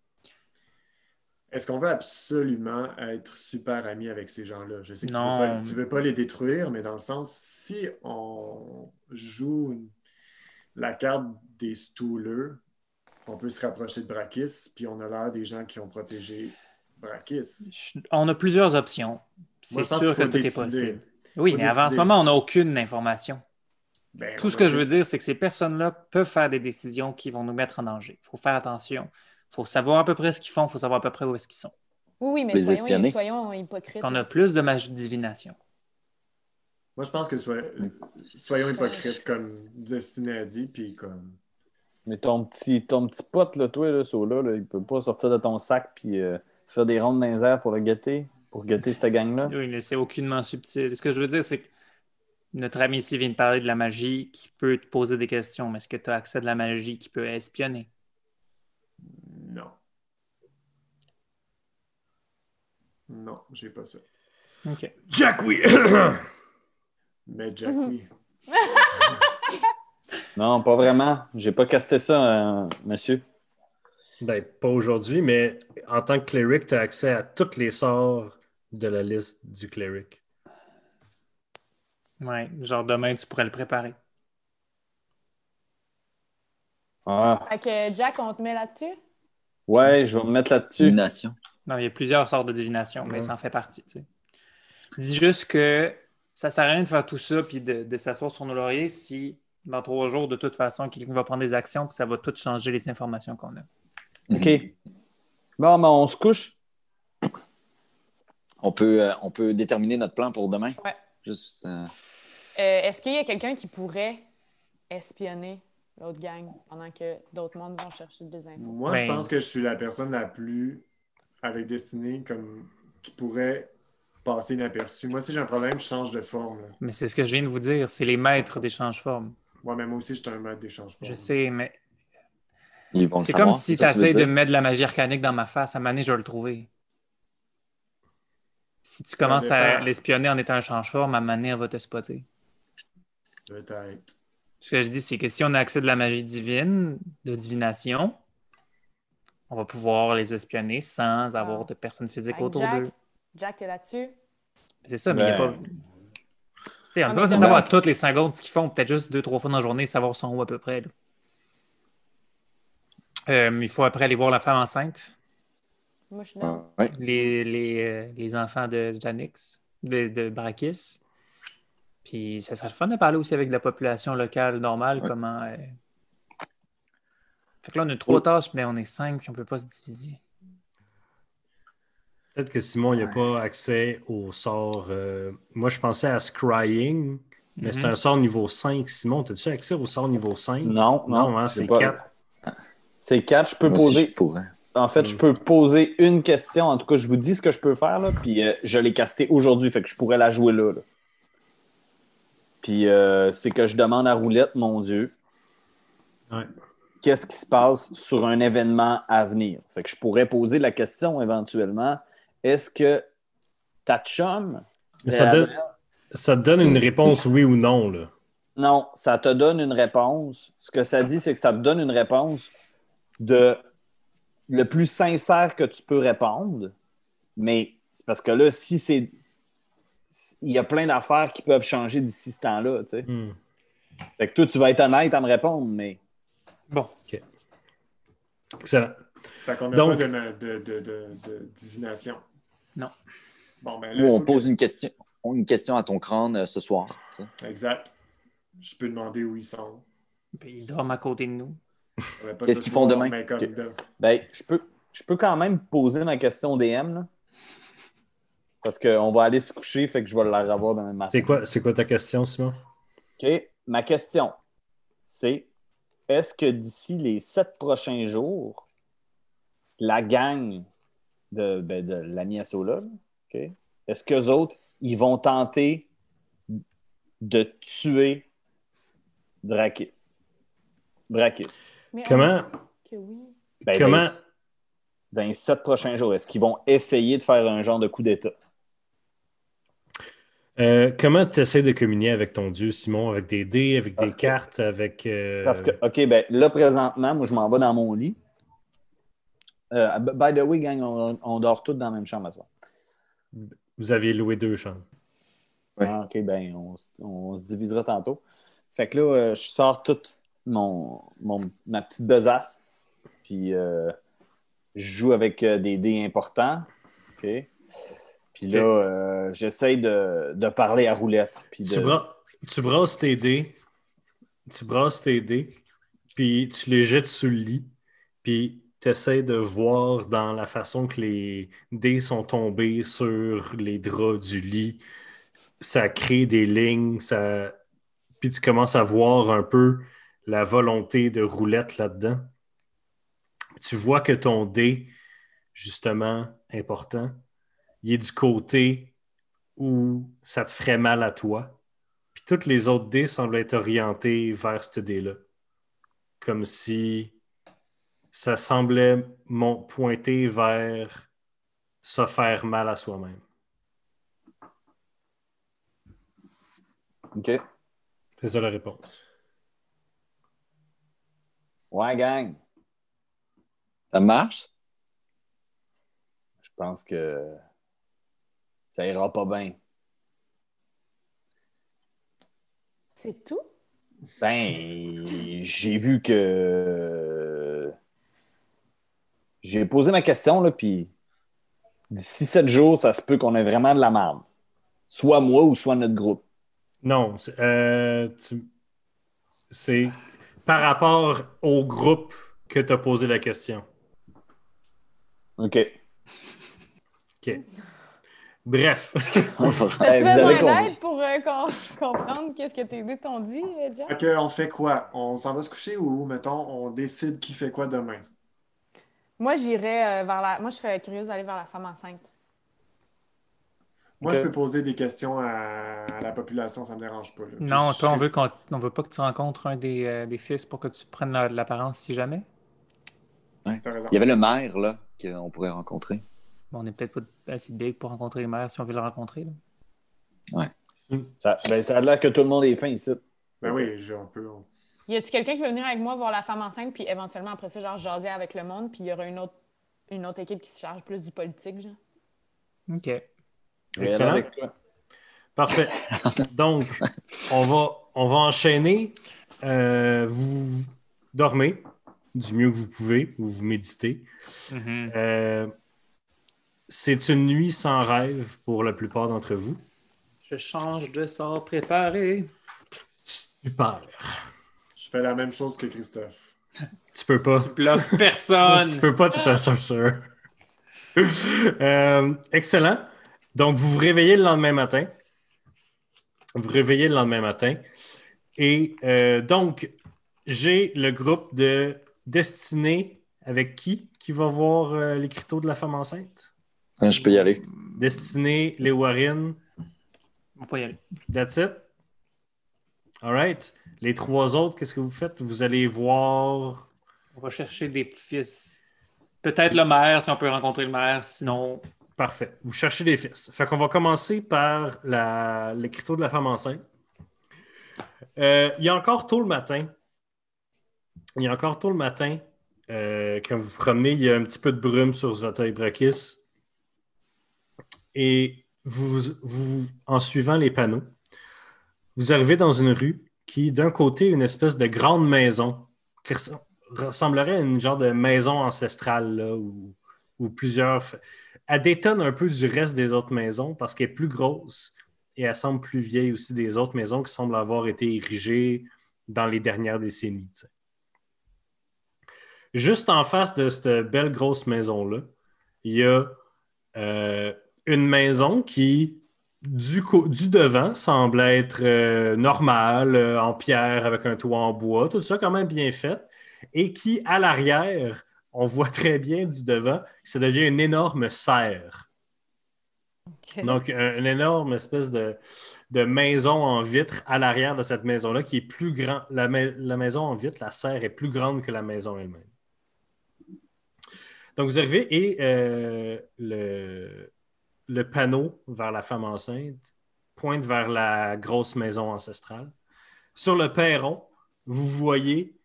Est-ce qu'on veut absolument être super amis avec ces gens-là? Je sais que tu Non. veux, pas, tu veux pas les détruire, mais dans le sens, si on joue une- la carte des stoolers, on peut se rapprocher de Brakis, puis on a l'air des gens qui ont protégé Brakis. Je- On a plusieurs options. C'est sûr que tout est possible. Oui, Faut mais avant ce moment, on n'a aucune information. Ben, Tout ce que je veux dire, c'est que ces personnes-là peuvent faire des décisions qui vont nous mettre en danger. Il faut faire attention. Il faut savoir à peu près ce qu'ils font, il faut savoir à peu près où est-ce qu'ils sont. Oui, oui, mais soyons, hypocrites. qu'on a plus de magie de divination. Moi, je pense que soy- soyons hypocrites, comme Destiné a dit, puis comme. Mais ton petit, ton petit pote, là, toi, là, là, là, il peut pas sortir de ton sac puis euh, faire des rondes dans les airs pour le guetter, pour guetter cette gang-là? Oui, mais c'est aucunement subtil. Ce que je veux dire, c'est que notre ami ici vient de parler de la magie qui peut te poser des questions, mais est-ce que tu as accès à de la magie qui peut espionner? Non. Non, j'ai pas ça. OK. Jack, oui! Mais Jack, Mhm. oui. Non, pas vraiment. J'ai pas casté ça, euh, monsieur. ben, pas aujourd'hui, mais en tant que cleric, tu as accès à tous les sorts de la liste du cleric. Ouais, genre demain, tu pourrais le préparer. Ah, Fait que Jack, on te met là-dessus? ouais, je vais me mettre là-dessus. Divination. Non, il y a plusieurs sortes de divination, mais ça en fait partie. tu sais. Je dis juste que ça sert à rien de faire tout ça puis de, de s'asseoir sur nos lauriers si dans trois jours, de toute façon, quelqu'un va prendre des actions puis ça va tout changer les informations qu'on a. OK. Bon, ben, on se couche. On peut, euh, on peut déterminer notre plan pour demain. Ouais. Juste, euh, Euh, Est-ce qu'il y a quelqu'un qui pourrait espionner l'autre gang pendant que d'autres mondes vont chercher des infos? Moi, je Ben- pense que je suis la personne la plus avec Destiné comme qui pourrait passer inaperçu. Moi, si j'ai un problème, je change de forme. là. Mais c'est ce que je viens de vous dire, c'est les maîtres d'échange-formes. Moi, même aussi, je suis un maître d'échange. Je sais, mais ils vont c'est savoir, comme si tu essaies de mettre de la magie arcanique dans ma face. À moment donné, je vais le trouver. Si tu Ça commences à l'espionner en étant un change-forme, à un moment donné, elle va te spotter. Peut-être. Ce que je dis, c'est que si on a accès de la magie divine, de divination, on va pouvoir les espionner sans avoir de personnes physiques autour Jack, d'eux. Jack, t'es là-dessus? C'est ça, mais il n'y a Ben. pas. On Ah, mais pas savoir toutes les secondes ce qu'ils font, peut-être juste deux, trois fois dans la journée, savoir son où à peu près. Euh, il faut après aller voir la femme enceinte, Moi, je suis là. Ouais. les, les, euh, les enfants de Janix, de, de Brakis. Puis ça serait le fun de parler aussi avec la population locale normale, Ouais. comment. euh, Fait que là, on a trois tâches, mais on est cinq, puis on peut pas se diviser. Peut-être que Simon, il n'a pas accès au sort. euh, Moi, je pensais à Scrying, mais c'est Mhm. un sort niveau 5. Simon, as-tu accès au sort niveau 5? Non, non. Non, hein, c'est pas- 4. C'est 4. Je peux Moi aussi, poser. je pourrais. En fait, je peux poser une question. En tout cas, je vous dis ce que je peux faire, là, puis euh, je l'ai casté aujourd'hui, fait que je pourrais la jouer là. là. Puis euh, c'est que je demande à Roulette, mon Dieu, Ouais. qu'est-ce qui se passe sur un événement à venir? Fait que je pourrais poser la question éventuellement, est-ce que ta chum... Mais ça, donne, ça te donne une réponse oui ou non. Là. Non, ça te donne une réponse. Ce que ça dit, c'est que ça te donne une réponse de le plus sincère que tu peux répondre. Mais c'est parce que là, si c'est. Il y a plein d'affaires qui peuvent changer d'ici ce temps-là. tu sais. Hmm. Fait que toi, tu vas être honnête à me répondre, mais. Bon, Excellent. Fait qu'on n'a Donc- pas de, de, de, de- de divination. Non. Bon, ben là, Ou on pose une question, une question à ton crâne euh, ce soir. Exact. Je peux demander où ils sont. puis ils dorment à côté de nous. Qu'est-ce ce qu'ils font demain? de- Ben, je peux, je peux quand même poser ma question au DM, là. Parce qu'on va aller se coucher, fait que je vais la revoir demain matin. C'est quoi, c'est quoi ta question, Simon? OK. Ma question, c'est est-ce que d'ici les sept prochains jours, la gang de, ben, de OK, est-ce qu'eux autres, ils vont tenter de tuer Drakis? Drakis. Mais Comment, sait Que oui. Ben, Comment- Dans, les- dans les sept prochains jours, est-ce qu'ils vont essayer de faire un genre de coup d'État? euh, comment tu essaies de communier avec ton Dieu, Simon? Avec des dés, avec Parce des que- cartes, avec. euh, Parce que, OK, ben là, présentement, moi, je m'en vais dans mon lit. Euh, by the way, gang, on, on dort tous dans la même chambre à soir. Vous aviez loué deux chambres. Ouais. Ah, OK, ben, on, se divisera tantôt. Fait que là, euh, je sors toute mon, mon- ma petite besace, puis euh, je joue avec euh, des dés importants. OK? Puis là, euh, j'essaye de, de parler à roulette. Puis Tu, de... bra- tu brasses tes dés, tu brasses tes dés, puis tu les jettes sous le lit, puis tu de voir dans la façon que les dés sont tombés sur les draps du lit. Ça crée des lignes, ça... puis tu commences à voir un peu la volonté de roulette là-dedans. Tu vois que ton dé, justement, important, il est du côté où ça te ferait mal à toi. Puis toutes les autres dés semblent être orientés vers ce dé-là. Comme si ça semblait mon- pointer vers se faire mal à soi-même. OK. C'est ça la réponse. Ouais, gang. Ça marche? Je pense que ça ira pas bien. C'est tout? Ben, j'ai vu que. J'ai posé ma question, là, puis d'ici sept jours, ça se peut qu'on ait vraiment de la merde. Soit moi ou soit notre groupe. Non, c'est euh, tu- par rapport au groupe que tu as posé la question. OK. OK. Bref. On avez besoin d'aide pour euh, com- comprendre qu'est-ce que tes dés t'ont dit, Jack? On fait quoi? On s'en va se coucher ou, mettons, on décide qui fait quoi demain? Moi, j'irais euh, vers la. Moi, je serais curieuse d'aller vers la femme enceinte. Moi, je peux poser des questions à, à la population, ça ne me dérange pas. là. Non, toi, on veut, qu'on, on veut pas que tu rencontres un des, euh, des fils pour que tu prennes la- l'apparence si jamais. Il y avait le maire, là, qu'on pourrait rencontrer. Bon, on n'est peut-être pas assez big pour rencontrer les mères si on veut le rencontrer. là. Ça, ben, ça a l'air que tout le monde est fin ici. Ben oui, je- on peut. on- Y a-tu quelqu'un qui veut venir avec moi voir la femme enceinte, puis éventuellement, après ça, genre, jaser avec le monde, puis il y aura une autre, une autre équipe qui se charge plus du politique, genre? OK. Excellent. Parfait. Donc, on va, on va enchaîner. Euh, vous dormez du mieux que vous pouvez, vous vous méditez. Mhm. Euh, c'est une nuit sans rêve pour la plupart d'entre vous. Je change de sort préparé. Super. Fais la même chose que Christophe. Tu peux pas. Tu bluffes personne. tu peux pas, t'es un sorcerer. Euh, excellent. Donc, vous vous réveillez le lendemain matin. Vous vous réveillez le lendemain matin. Et euh, donc, j'ai le groupe de Destinée avec qui? Qui va voir euh, l'écriteau de la femme enceinte? Hein, Je peux y aller. Destinée, les Warren, On peut y aller. That's it? All right. Les trois autres, qu'est-ce que vous faites? Vous allez voir. On va chercher des petits-fils. Peut-être le maire, si on peut rencontrer le maire. Sinon, Parfait. Vous cherchez des fils. Fait qu'on va commencer par la- l'écriteau de la femme enceinte. Euh, il y a encore tôt le matin. Il y a encore tôt le matin. euh, quand vous vous promenez, il y a un petit peu de brume sur Zvata Brakis. Et vous, vous, en suivant les panneaux, vous arrivez dans une rue qui, d'un côté, une espèce de grande maison qui res- ressemblerait à une genre de maison ancestrale où plusieurs. Elle détonne un peu du reste des autres maisons parce qu'elle est plus grosse et elle semble plus vieille aussi des autres maisons qui semblent avoir été érigées dans les dernières décennies. Juste en face de cette belle grosse maison-là, il y a euh, une maison qui, du, devant, semble être euh, normale, euh, en pierre, avec un toit en bois, tout ça quand même bien fait, et qui, à l'arrière, on voit très bien du devant, ça devient une énorme serre. Donc, un- une énorme espèce de, de maison en vitre à l'arrière de cette maison-là qui est plus grand. La, ma- la maison en vitre, la serre est plus grande que la maison elle-même. Donc, vous arrivez et euh, le, le panneau vers la femme enceinte pointe vers la grosse maison ancestrale. Sur le perron, vous voyez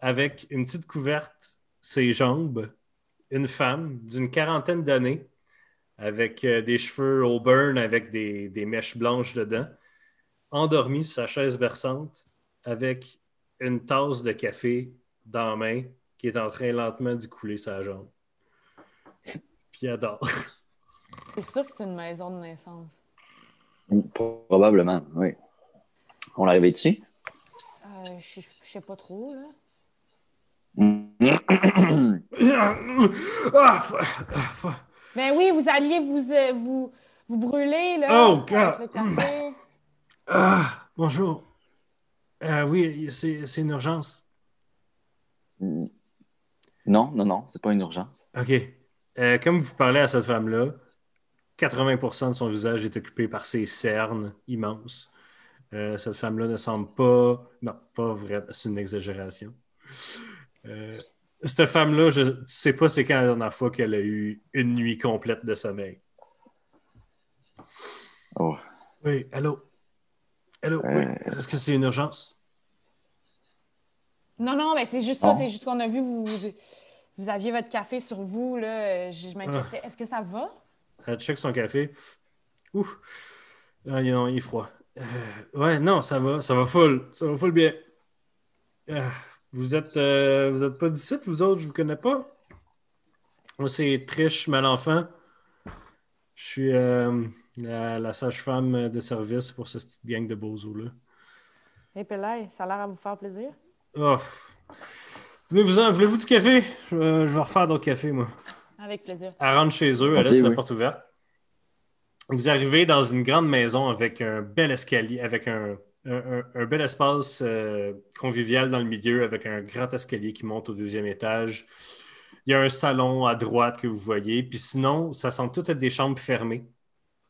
avec une petite couverte ses jambes une femme d'une quarantaine d'années avec euh, des cheveux au burn avec des, mèches blanches dedans, endormie sur sa chaise berçante avec une tasse de café dans la main qui est en train lentement d'y couler sa jambe. Puis elle dort. C'est sûr que c'est une maison de naissance. Probablement, oui. On l'arrivait dessus? Euh, je sais pas trop, là. Ah, ah, Ben oui, vous alliez vous, euh, vous, vous brûler, là. Oh, God. avec le café. ah, bonjour. Euh, oui, c'est c'est une urgence. non, non, non, c'est pas une urgence. OK. Euh, comme vous parlez à cette femme-là, 80% de son visage est occupé par ses cernes immenses. Euh, cette femme-là ne semble pas. Non, pas vrai, c'est une exagération. Euh, cette femme-là, je ne sais pas c'est quand la dernière fois qu'elle a eu une nuit complète de sommeil. Oh. Oui, allô? Allô? Euh. Oui. Est-ce que c'est une urgence? Non, non, mais c'est juste ça. C'est juste qu'on a vu, vous, vous, aviez votre café sur vous, là. euh, Je, je Ah. m'inquiétais. Est-ce que ça va? Elle check son café. Ouf. Ah, non, il est froid. Euh, ouais, non, ça va, ça va full. Ça va full bien. Euh, vous êtes, euh, vous êtes pas d'ici, vous autres, je vous connais pas. Moi, c'est Trish Malenfant. Je suis euh, la, la sage-femme de service pour cette petite gang de bozos-là. Pelay, ça a l'air à vous faire plaisir. Oh. Venez-vous-en, voulez-vous du café? Je vais refaire d'autres cafés, moi. Avec plaisir. Elle rentre chez eux, elle laisse la oui. porte ouverte. Vous arrivez dans une grande maison avec un bel escalier, avec un, un- un- un bel espace euh, convivial dans le milieu, avec un grand escalier qui monte au deuxième étage. Il y a un salon à droite que vous voyez. Puis sinon, ça semble tout être des chambres fermées.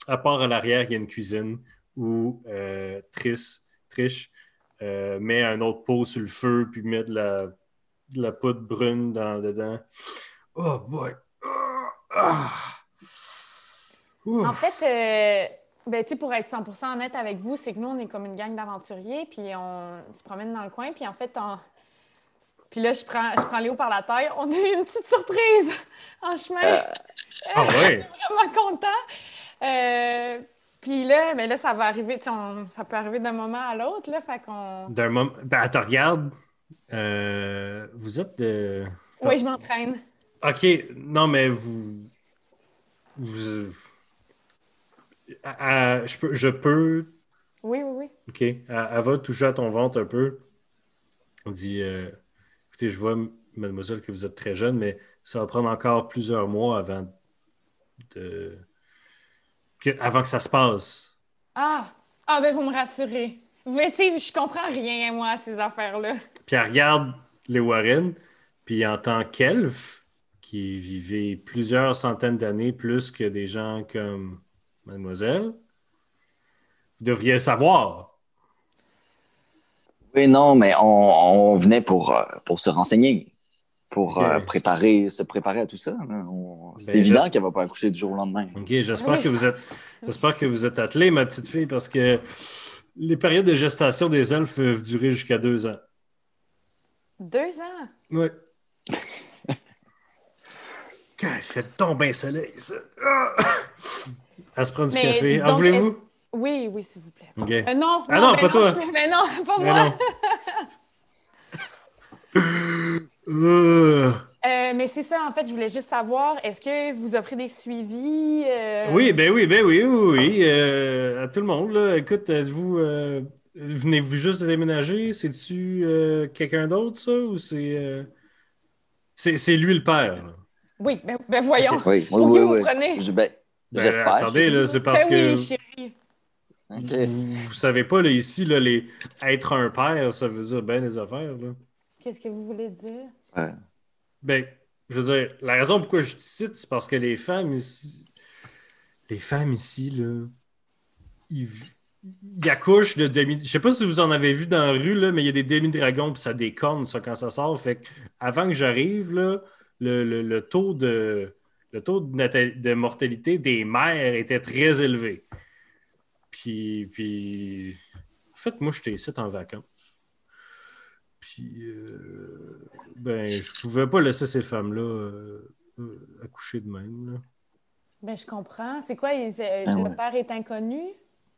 À part à l'arrière, il y a une cuisine où euh, Trish, Trish euh, met un autre pot sur le feu puis met de la, de la poudre brune dans, dedans. Oh boy! Ah! En fait, euh, ben, pour être 100% honnête avec vous, c'est que nous, on est comme une gang d'aventuriers, puis on se promène dans le coin, puis en fait, on... Puis là, je prends, je prends Léo par la taille. On a eu une petite surprise en chemin. Ah ouais! vraiment content. Euh, puis là, mais là, ça va arriver, on- ça peut arriver d'un moment à l'autre, là, fait qu'on... D'un moment. Ben, te regarde. Euh, vous êtes de. Oui, je m'entraîne. Ok, non, mais vous. Je, peux, je peux. Oui, oui, oui. Ok. Elle, elle va toucher à ton ventre un peu. On dit euh, Écoutez, je vois, mademoiselle, que vous êtes très jeune, mais ça va prendre encore plusieurs mois avant de... que- avant que ça se passe. Ah! Ah, ben, vous me rassurez. Vous je comprends rien, moi, à ces affaires-là. Puis elle regarde les Warren, puis en tant qu'elfe, qui vivait plusieurs centaines d'années plus que des gens comme Mademoiselle, vous devriez le savoir. Oui, non, mais on, on venait pour, euh, pour se renseigner, pour euh, préparer, se préparer à tout ça. C'est Ben, évident qu'elle va pas accoucher du jour au lendemain. OK, j'espère Oui. que vous êtes j'espère que vous êtes attelée, ma petite fille, parce que les périodes de gestation des elfes peuvent durer jusqu'à deux ans. Deux ans? Oui. Quand il fait tomber soleil, ça. Ah! Elle se prend du Mais café. En donc, voulez-vous? Oui, oui, s'il vous plaît. Euh, non, Ah non, ben pas toi. je- Mais non, pas Mais moi. non. Euh, mais c'est ça, en fait, je voulais juste savoir, est-ce que vous offrez des suivis? euh, Oui, ben oui, ben oui, oui, oui. à tout le monde, là. Écoute, êtes-vous. euh, Venez-vous juste de déménager? C'est-tu quelqu'un d'autre, ça? Ou c'est. C'est c'est lui le père, là? Oui, ben, ben voyons. Oui, oui, oui. vous prenez? Je- ben, Ben, J'espère. attendez, là, c'est parce Ben que. oui, chérie. OK. Vous, vous savez pas, là, ici, là, les... être un père, ça veut dire bien des affaires, là. Qu'est-ce que vous voulez dire? Ouais. Ben, je veux dire, la raison pourquoi je te cite, c'est parce que les femmes ici. Les femmes ici, là. Ils, ils accouchent de demi. Je sais pas si vous en avez vu dans la rue, là, mais il y a des demi-dragons, puis ça décorne, ça, quand ça sort. Fait que avant que j'arrive, là, le, le- le taux de. Le taux de, mortalité des mères était très élevé. Puis, puis... En fait, moi, j'étais ici en vacances. Puis, euh, ben, je pouvais pas laisser ces femmes-là euh, euh, accoucher de même. là. Ben, je comprends. C'est quoi? il- euh, Ah le ouais. père est inconnu?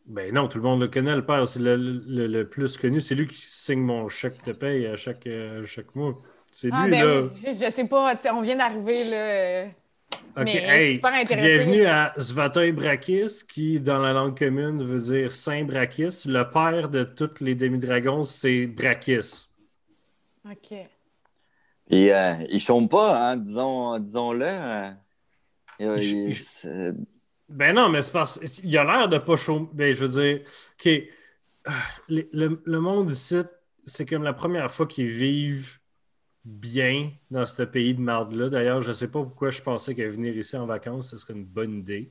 Ben non, tout le monde le connaît, le père. C'est le, le- le plus connu. C'est lui qui signe mon chèque de paye à chaque, euh, chaque mois. C'est lui, Ah, ben là. je, je sais pas. On vient d'arriver, là. euh, OK, mais je suis hey, super intéressée. bienvenue à Svatoy Brakis, qui, dans la langue commune, veut dire Saint Brakis. Le père de tous les demi-dragons, c'est Brakis. OK. Et euh, il chôme pas, hein, disons, disons-le. euh, il- Il- c'est- Ben non, mais c'est parce qu'il a l'air de pas chaud. Ben, je veux dire, OK, ah, le, le- le monde ici, c'est comme la première fois qu'ils vivent bien dans ce pays de merde-là. D'ailleurs, je sais pas pourquoi je pensais que venir ici en vacances, ce serait une bonne idée.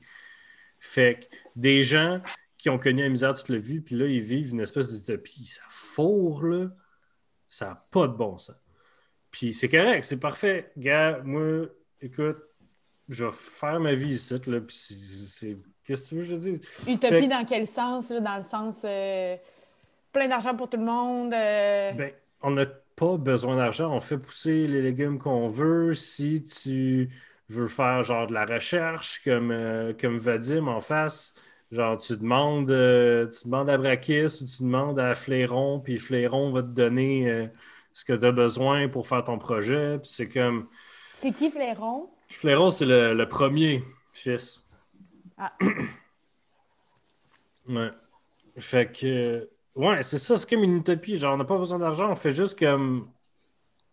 Fait que des gens qui ont connu la misère toute leur vie, puis là, ils vivent une espèce d'utopie. Ça fourre, là. Ça n'a pas de bon sens. Puis c'est correct, c'est parfait. Gars, moi, écoute, je vais faire ma vie ici, là, puis c'est... Qu'est-ce que tu veux que je dise? Utopie dans quel sens? là? Dans le sens euh, plein d'argent pour tout le monde? euh, Ben, on n'a pas besoin d'argent. On fait pousser les légumes qu'on veut. Si tu veux faire genre de la recherche comme, euh, comme Vadim en face, genre tu demandes, euh, tu demandes à Brakis ou tu demandes à Flairon, puis Flairon va te donner euh, ce que tu as besoin pour faire ton projet. Puis c'est comme. C'est qui Flairon? Flairon, c'est le, le premier fils. Ah. Ouais. Fait que. Ouais, c'est ça, c'est comme une utopie. Genre, on n'a pas besoin d'argent, on fait juste comme.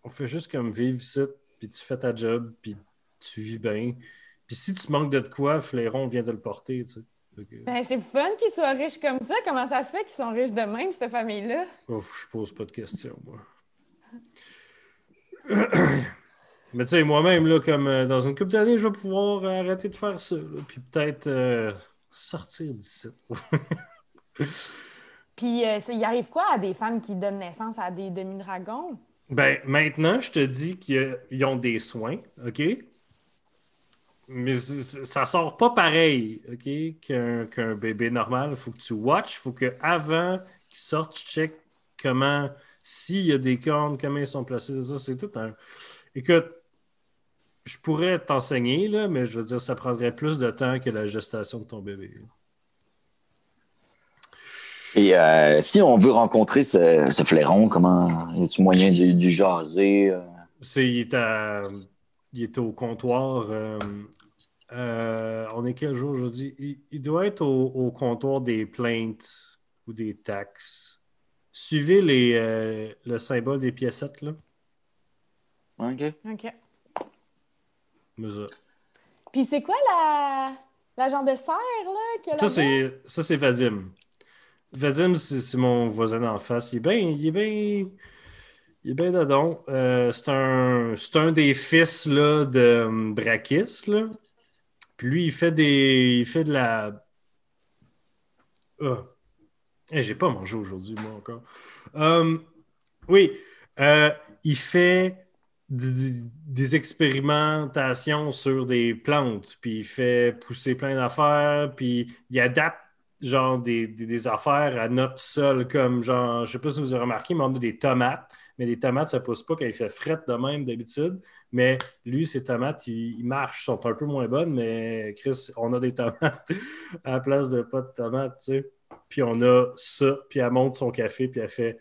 On fait juste comme vivre ici, puis tu fais ta job, puis tu vis bien. Puis si tu manques de quoi, Flairon vient de le porter, tu sais. Ben, c'est fun qu'ils soient riches comme ça. Comment ça se fait qu'ils sont riches de même, cette famille-là? Ouf, je pose pas de questions, moi. Mais tu sais, moi-même, là, comme euh, dans une couple d'années, je vais pouvoir euh, arrêter de faire ça, là, puis peut-être euh, sortir d'ici. Puis, euh, il arrive quoi à des femmes qui donnent naissance à des demi-dragons? Ben, maintenant, je te dis qu'ils ont des soins, OK? Mais ça sort pas pareil, OK, qu'un qu'un bébé normal. Il faut que tu watches. Il faut qu'avant qu'il sorte, tu check comment, s'il y a des cornes, comment ils sont placés. Ça, c'est tout un... Écoute, je pourrais t'enseigner, là, mais je veux dire, ça prendrait plus de temps que la gestation de ton bébé. Et euh, si on veut rencontrer ce, ce flairon, comment y a-tu moyen de, du jaser? euh? C'est, il, est à- il est au comptoir. euh, euh, on est quel jour aujourd'hui? Il, il doit être au, au comptoir des plaintes ou des taxes. Suivez les, euh, le symbole des piécettes, là. OK. OK. Puis c'est quoi la... la genre de serre, là, Ça, c'est ça, c'est Vadim. Vadim, c'est mon voisin d'en face. Il est bien. Il est bien. Il est bien. Euh, c'est un, un des fils là, de hum, Brakis. Puis lui, il fait des. Il fait de la. Ah. Eh, j'ai pas mangé aujourd'hui, moi encore. Hum, oui. euh, il fait des expérimentations sur des plantes, puis il fait pousser plein d'affaires, puis il adapte genre des, des- des affaires à notre sol, comme genre, je sais pas si vous avez remarqué, mais on a des tomates, mais des tomates, ça pousse pas quand il fait fret de même d'habitude, mais lui, ses tomates, ils, ils marchent, sont un peu moins bonnes, mais Chris, on a des tomates à la place de pas de tomates, tu sais. Puis on a ça, puis elle monte son café, puis elle fait,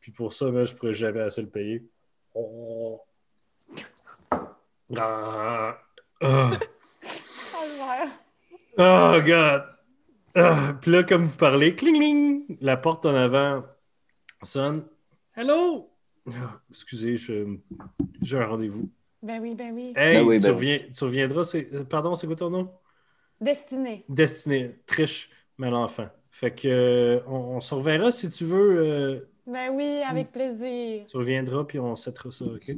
puis pour ça, ben, je pourrais jamais assez le payer. Oh. Ah. Calvaire. Oh, God! Ah, Puis là, comme vous parlez, cling, cling, la porte en avant sonne. Hello! Ah, excusez, je- j'ai un rendez-vous. Ben oui, ben oui. Hey, Ben oui, tu, ben reviens- tu reviendras, c'est- pardon, c'est quoi ton nom? Destinée. Destiné, triche, mal enfant. Fait que, euh, on, on se reverra si tu veux. euh, Ben oui, avec plaisir. tu reviendras, puis on settera ça, OK?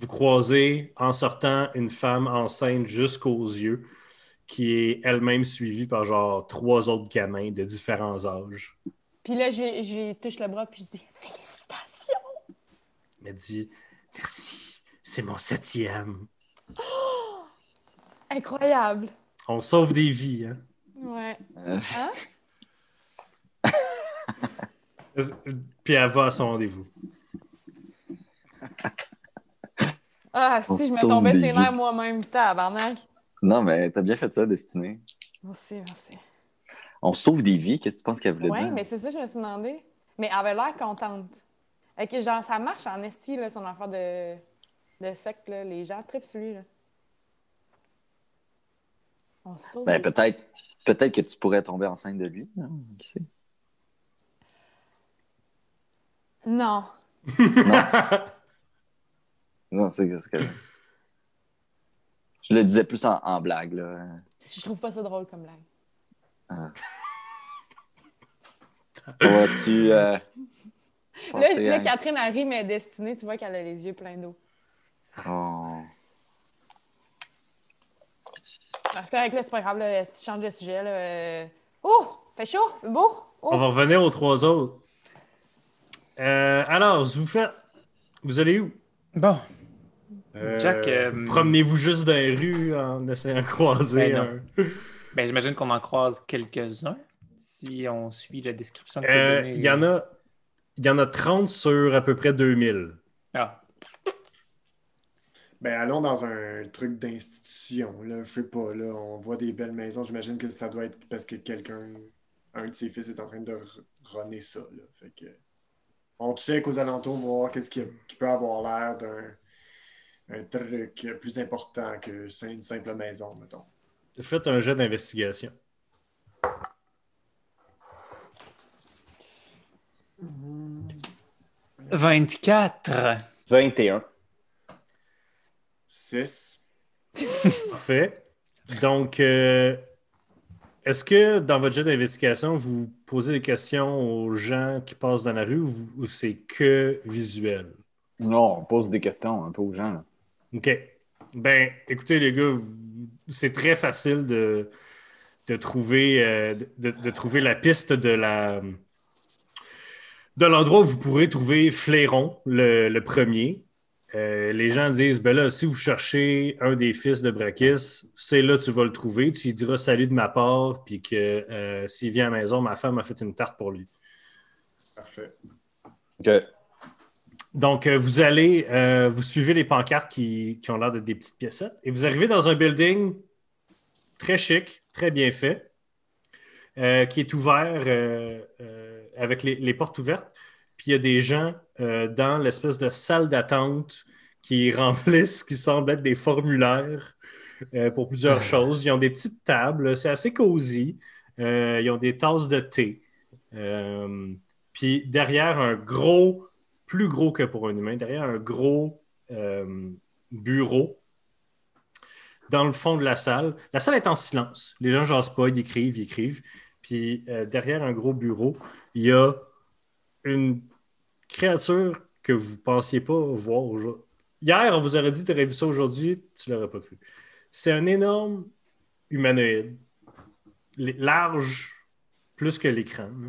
Vous croisez en sortant une femme enceinte jusqu'aux yeux qui est elle-même suivie par genre trois autres gamins de différents âges. Puis là, je, je lui touche le bras, puis je dis Félicitations! Elle dit Merci, c'est mon septième. Incroyable! On sauve des vies, hein? Ouais. Euh. Hein? Puis elle va à son rendez-vous. Ah, On si, je me tombais ses nerfs moi-même, tabarnak. Non, mais t'as bien fait ça, Destinée. Merci, merci. On sauve des vies, qu'est-ce que tu penses qu'elle voulait Ouais, dire? mais c'est ça, je me suis demandé. Mais elle avait l'air contente. Que genre, ça marche en esti, là, son affaire de, de secte, là. Les gens trippent sur lui, là. On sauve Ben, des- peut-être peut-être que tu pourrais tomber enceinte de lui. hein, Qui sait? Non. Non, c'est c'est que. Je le disais plus en, en blague, là. Je trouve pas ça drôle comme blague. Vas-tu. euh, Là, passer là, à- Catherine arrive, mais destinée, tu vois qu'elle a les yeux pleins d'eau. Oh. Parce que avec là, c'est pas grave, là, tu changes de sujet, là. euh. Oh! Fait chaud? Fait beau? Oh! On va revenir aux trois autres. Euh, alors, vous faites. Vous allez où? Bon, Jack, euh, Promenez-vous juste dans les rues en essayant de croiser Ben un- ben, j'imagine qu'on en croise quelques-uns si on suit la description que tu as Euh, donnée. Il y en a. Il y en a 30 sur à peu près 2000. Ah, Ben, allons dans un truc d'institution, là. Je sais pas, là. On voit des belles maisons. J'imagine que ça doit être parce que quelqu'un, un de ses fils est en train de runner ça, là. Fait que. On check aux alentours, voir qu'est-ce qui, qui peut avoir l'air d'un un truc plus important que c'est une simple maison, mettons. Faites un jet d'investigation. 24. 21. 6. Parfait. Donc, euh, est-ce que dans votre jet d'investigation, vous posez des questions aux gens qui passent dans la rue ou, ou c'est que visuel? Non, on pose des questions un peu aux gens. là. OK. Ben, écoutez, les gars, c'est très facile de, de trouver, euh, de, de trouver la piste de la de l'endroit où vous pourrez trouver Flairon, le, le premier. Euh, les gens disent, ben là, si vous cherchez un des fils de Brakis, c'est là que tu vas le trouver. Tu lui diras salut de ma part, puis que euh, s'il vient à la maison, ma femme a fait une tarte pour lui. Parfait. OK. Donc, euh, vous allez, euh, vous suivez les pancartes qui, qui ont l'air d'être des petites piécettes et vous arrivez dans un building très chic, très bien fait, euh, qui est ouvert euh, avec les, les portes ouvertes. Puis il y a des gens dans l'espèce de salle d'attente qui remplissent ce qui semble être des formulaires pour plusieurs choses. Ils ont des petites tables, c'est assez cosy. Ils ont des tasses de thé. Puis derrière un gros plus gros que pour un humain, derrière un gros euh, bureau dans le fond de la salle. La salle est en silence. Les gens jasent pas, ils écrivent, ils écrivent. Puis euh, derrière un gros bureau, il y a une créature que vous ne pensiez pas voir aujourd'hui. Hier, on vous aurait dit, aurais vu ça aujourd'hui, tu l'aurais pas cru. C'est un énorme humanoïde, large, plus que l'écran, là,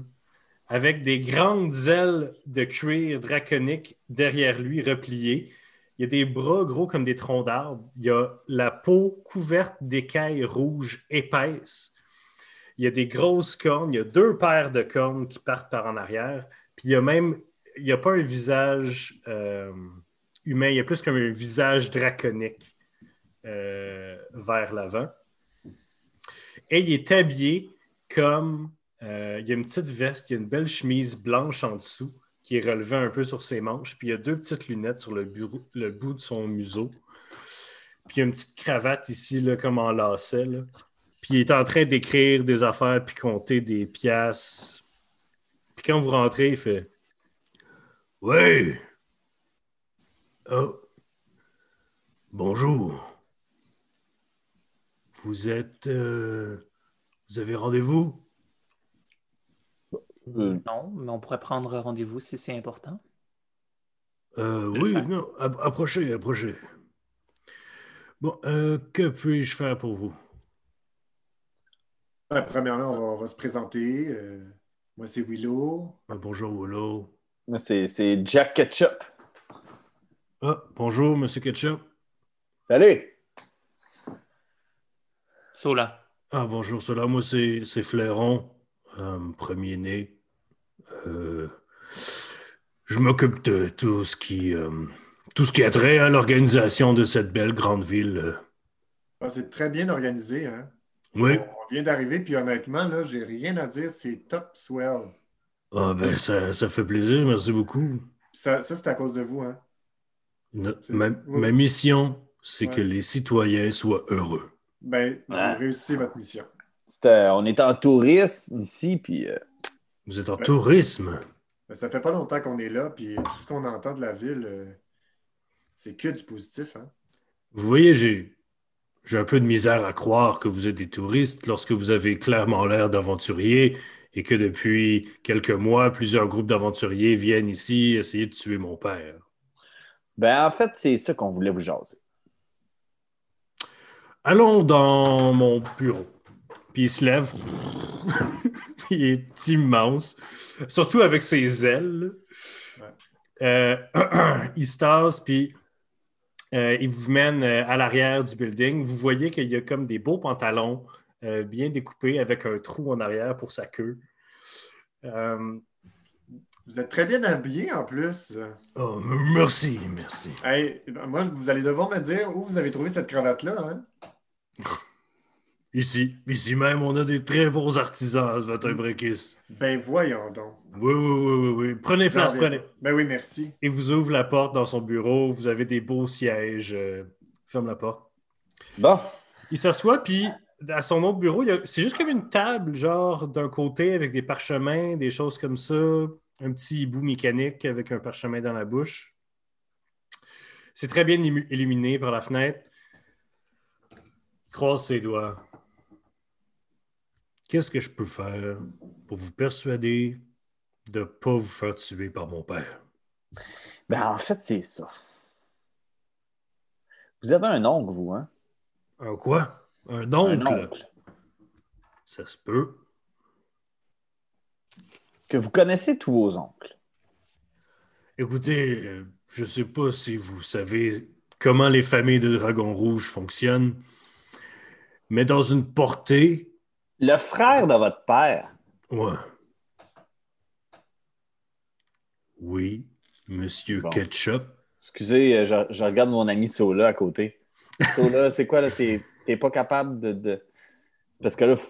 avec des grandes ailes de cuir draconique derrière lui, repliées. Il y a des bras gros comme des troncs d'arbres. Il y a la peau couverte d'écailles rouges épaisses. Il y a des grosses cornes. Il y a deux paires de cornes qui partent par en arrière. Puis il y a même, il n'y a pas un visage euh, humain, il y a plus comme un visage draconique euh, vers l'avant. Et il est habillé comme, euh, il y a une petite veste, il y a une belle chemise blanche en dessous qui est relevée un peu sur ses manches. Puis il y a deux petites lunettes sur le, bout de son museau. Puis il y a une petite cravate ici, là, comme en lacet. là. Puis il est en train d'écrire des affaires puis compter des pièces. Puis quand vous rentrez, il fait Oui. Oh. Bonjour. Vous êtes. euh, Vous avez rendez-vous Euh, Non, mais on pourrait prendre rendez-vous si c'est important. Euh, oui, non, ap- approchez, approchez. Bon, euh, que puis-je faire pour vous? Premièrement, on va, on va se présenter. Euh, moi, c'est Willow. Ah, bonjour, Willow. moi, c'est c'est Jack Ketchup. Ah, bonjour, Monsieur Ketchup. Salut! Sola. Ah, bonjour, cela. Moi, c'est c'est Flairon, euh, premier-né. Euh, je m'occupe de tout ce qui euh, tout ce qui a trait à l'organisation de cette belle grande ville. euh. Ah, c'est très bien organisé. Hein? Oui. On, on vient d'arriver, puis honnêtement, là, j'ai rien à dire. C'est top swell. Ah, ben, ça, ça fait plaisir. Merci beaucoup. Ça, ça c'est à cause de vous. Hein? No- ma, ma mission, c'est Ouais. que les citoyens soient heureux. Ben, vous Ouais. réussissez votre mission. C'était- on est en tourisme ici, puis euh, Vous êtes en tourisme. Ben, ça fait pas longtemps qu'on est là, puis tout ce qu'on entend de la ville, euh, c'est que du positif. Hein? Vous voyez, j'ai j'ai un peu de misère à croire que vous êtes des touristes lorsque vous avez clairement l'air d'aventuriers et que depuis quelques mois, plusieurs groupes d'aventuriers viennent ici essayer de tuer mon père. ben en fait, c'est ça qu'on voulait vous jaser. Allons dans mon bureau. Puis il se lève. il est immense. Surtout avec ses ailes. Euh, il se tasse, puis euh, il vous mène euh, à l'arrière du building. Vous voyez qu'il y a comme des beaux pantalons euh, bien découpés avec un trou en arrière pour sa queue. Vous êtes très bien habillé en plus. oh, merci, merci. Hey, moi, vous allez devoir me dire où vous avez trouvé cette cravate-là. Hein? Ici, ici même, on a des très bons artisans à Svatobrekis. Ben voyons donc. Oui, oui, oui, oui, oui. Prenez place, prenez. Ben oui, merci. Il vous ouvre la porte dans son bureau. Vous avez des beaux sièges. euh, ferme la porte. Bon, Il s'assoit, puis à son autre bureau, a- c'est juste comme une table, genre d'un côté avec des parchemins, des choses comme ça. Un petit bout mécanique avec un parchemin dans la bouche. C'est très bien illu- illuminé par la fenêtre. Il croise ses doigts. Qu'est-ce que je peux faire pour vous persuader de ne pas vous faire tuer par mon père? ben en fait, c'est ça. Vous avez un oncle, vous, hein? Un quoi? Un Un oncle? oncle. Ça se peut. Que vous connaissez tous vos oncles. Écoutez, euh, je ne sais pas si vous savez comment les familles de dragons rouges fonctionnent, mais dans une portée, Le frère de votre père, ouais. Oui, Monsieur Bon. Ketchup. excusez, euh, je, je regarde mon ami Sola à côté. Sola, c'est quoi là? T'es pas capable de. parce que là. f-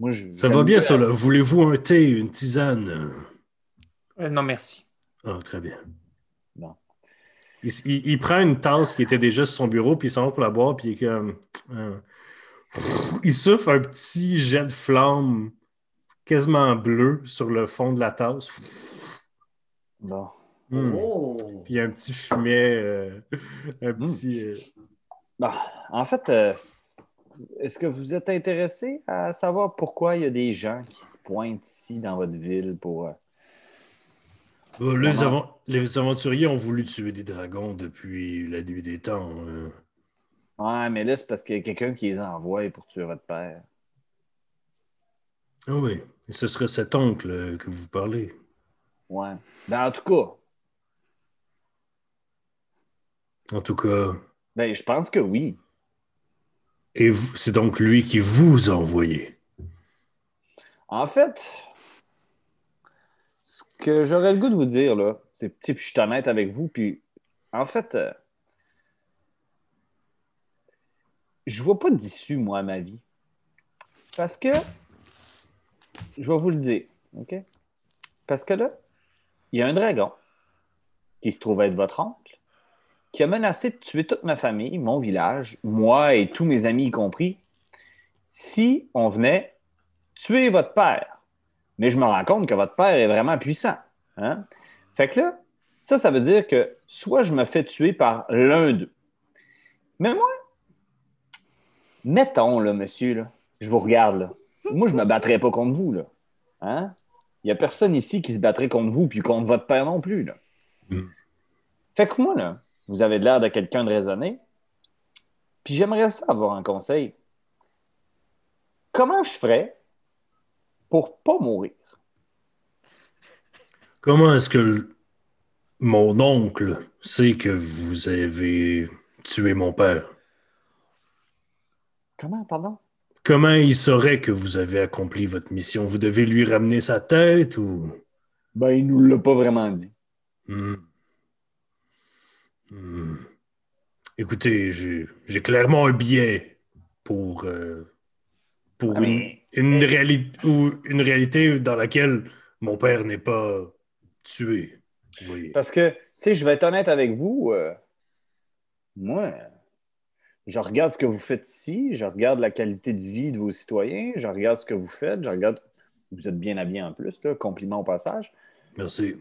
Moi, je. Ça va bien, mieux ça, la- là. Voulez-vous un thé, une tisane? Euh, non, merci. Ah, très bien. Bon. Il, il- il prend une tasse qui était déjà sur son bureau, puis il s'en va pour la boire, puis il est comme. euh, il souffle un petit jet de flamme quasiment bleu sur le fond de la tasse. Bon. Hmm. Oh! Puis il y a un petit fumet, euh, un Hmm. petit. euh, Bah, en fait, euh, est-ce que vous êtes intéressé à savoir pourquoi il y a des gens qui se pointent ici dans votre ville pour. euh, les, aventuriers ont voulu tuer des dragons depuis la nuit des temps. Ouais, mais là, c'est parce qu'il y a quelqu'un qui les envoie pour tuer votre père. Ah oui, et ce serait cet oncle euh, que vous parlez. Ouais. Ben, en tout cas, En tout cas, ben, je pense que oui. et c'est donc lui qui vous a envoyé. En fait, ce que j'aurais le goût de vous dire, là, c'est, sais, puis je suis honnête avec vous, puis en fait, euh, je vois pas d'issue, moi, à ma vie. Parce que, je vais vous le dire, OK? Parce que là, il y a un dragon qui se trouve être votre oncle, qui a menacé de tuer toute ma famille, mon village, moi et tous mes amis y compris, si on venait tuer votre père. Mais je me rends compte que votre père est vraiment puissant. Hein? Fait que là, ça, ça veut dire que soit je me fais tuer par l'un d'eux. Mais moi, mettons, là, monsieur, là, je vous regarde, là. Moi, je ne me battrais pas contre vous, là. Hein? Il n'y a personne ici qui se battrait contre vous puis contre votre père non plus, là. Mm. Fait que moi, là, vous avez l'air de quelqu'un de raisonné. Puis j'aimerais ça avoir un conseil. Comment je ferais pour pas mourir? Comment est-ce que mon oncle sait que vous avez tué mon père? Comment, pardon? Comment il saurait que vous avez accompli votre mission? Vous devez lui ramener sa tête ou... Ben, il nous l'a pas vraiment dit. Hmm. Hmm. Écoutez, j'ai clairement un biais pour, euh, pour Ah, une, mais- une, réali- ou une réalité dans laquelle mon père n'est pas tué. Parce que, tu sais, je vais être honnête avec vous. euh, moi, je regarde ce que vous faites ici, je regarde la qualité de vie de vos citoyens, je regarde ce que vous faites, je regarde. Vous êtes bien habillé en plus, là, compliment au passage. Merci.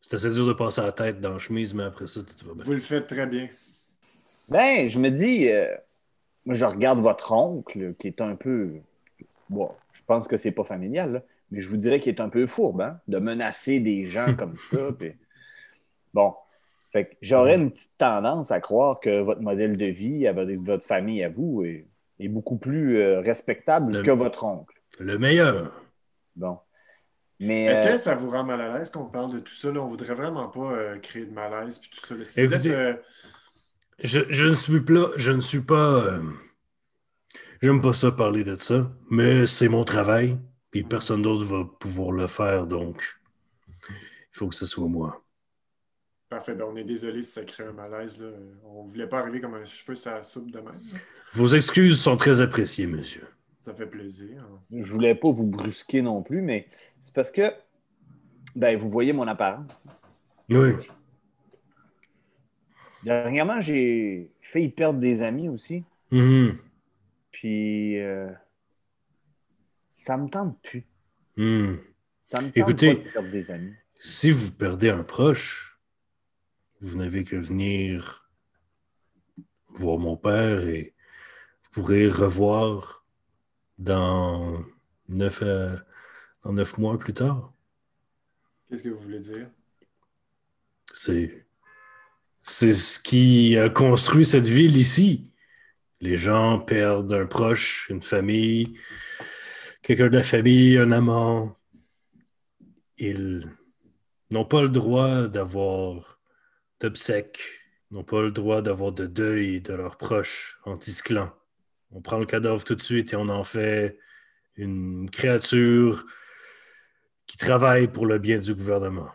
C'est assez dur de passer la tête dans la chemise, mais après ça, tout va bien. Vous le faites très bien. Ben, je me dis, euh, moi, je regarde votre oncle qui est un peu. Bon, je pense que c'est pas familial, là, mais je vous dirais qu'il est un peu fourbe, hein, de menacer des gens comme ça. puis- Bon. Fait que j'aurais une petite tendance à croire que votre modèle de vie avec votre famille à vous est, est beaucoup plus euh, respectable Le- que votre oncle. Le meilleur. Bon. Mais. Est-ce euh, que ça vous rend mal à l'aise qu'on parle de tout ça? Là? On voudrait vraiment pas euh, créer de malaise puis tout ça. là. Si vous êtes, euh, Je, je ne suis pas. Je ne suis pas. euh, J'aime pas ça parler de ça, mais c'est mon travail, puis personne d'autre va pouvoir le faire, donc il faut que ce soit moi. Parfait, ben, on est désolé si ça crée un malaise. Là. On voulait pas arriver comme un cheveu sur la soupe de même. là. Vos excuses sont très appréciées, monsieur. Ça fait plaisir. hein. je voulais pas vous brusquer non plus, mais c'est parce que. Ben, vous voyez mon apparence. Oui. Dernièrement, j'ai failli perdre des amis aussi. Mhm. Puis euh, ça me tente plus. Mhm. Ça me tente Écoutez- pas de perdre des amis. Si vous perdez un proche, vous n'avez que venir voir mon père et vous pourrez revoir dans neuf, euh, dans neuf mois plus tard. Qu'est-ce que vous voulez dire? C'est, c'est ce qui a construit cette ville ici. Les gens perdent un proche, une famille, quelqu'un de la famille, un amant. Ils n'ont pas le droit d'avoir d'obsèques, n'ont pas le droit d'avoir de deuil de leurs proches anti-clan. On prend le cadavre tout de suite et on en fait une créature qui travaille pour le bien du gouvernement.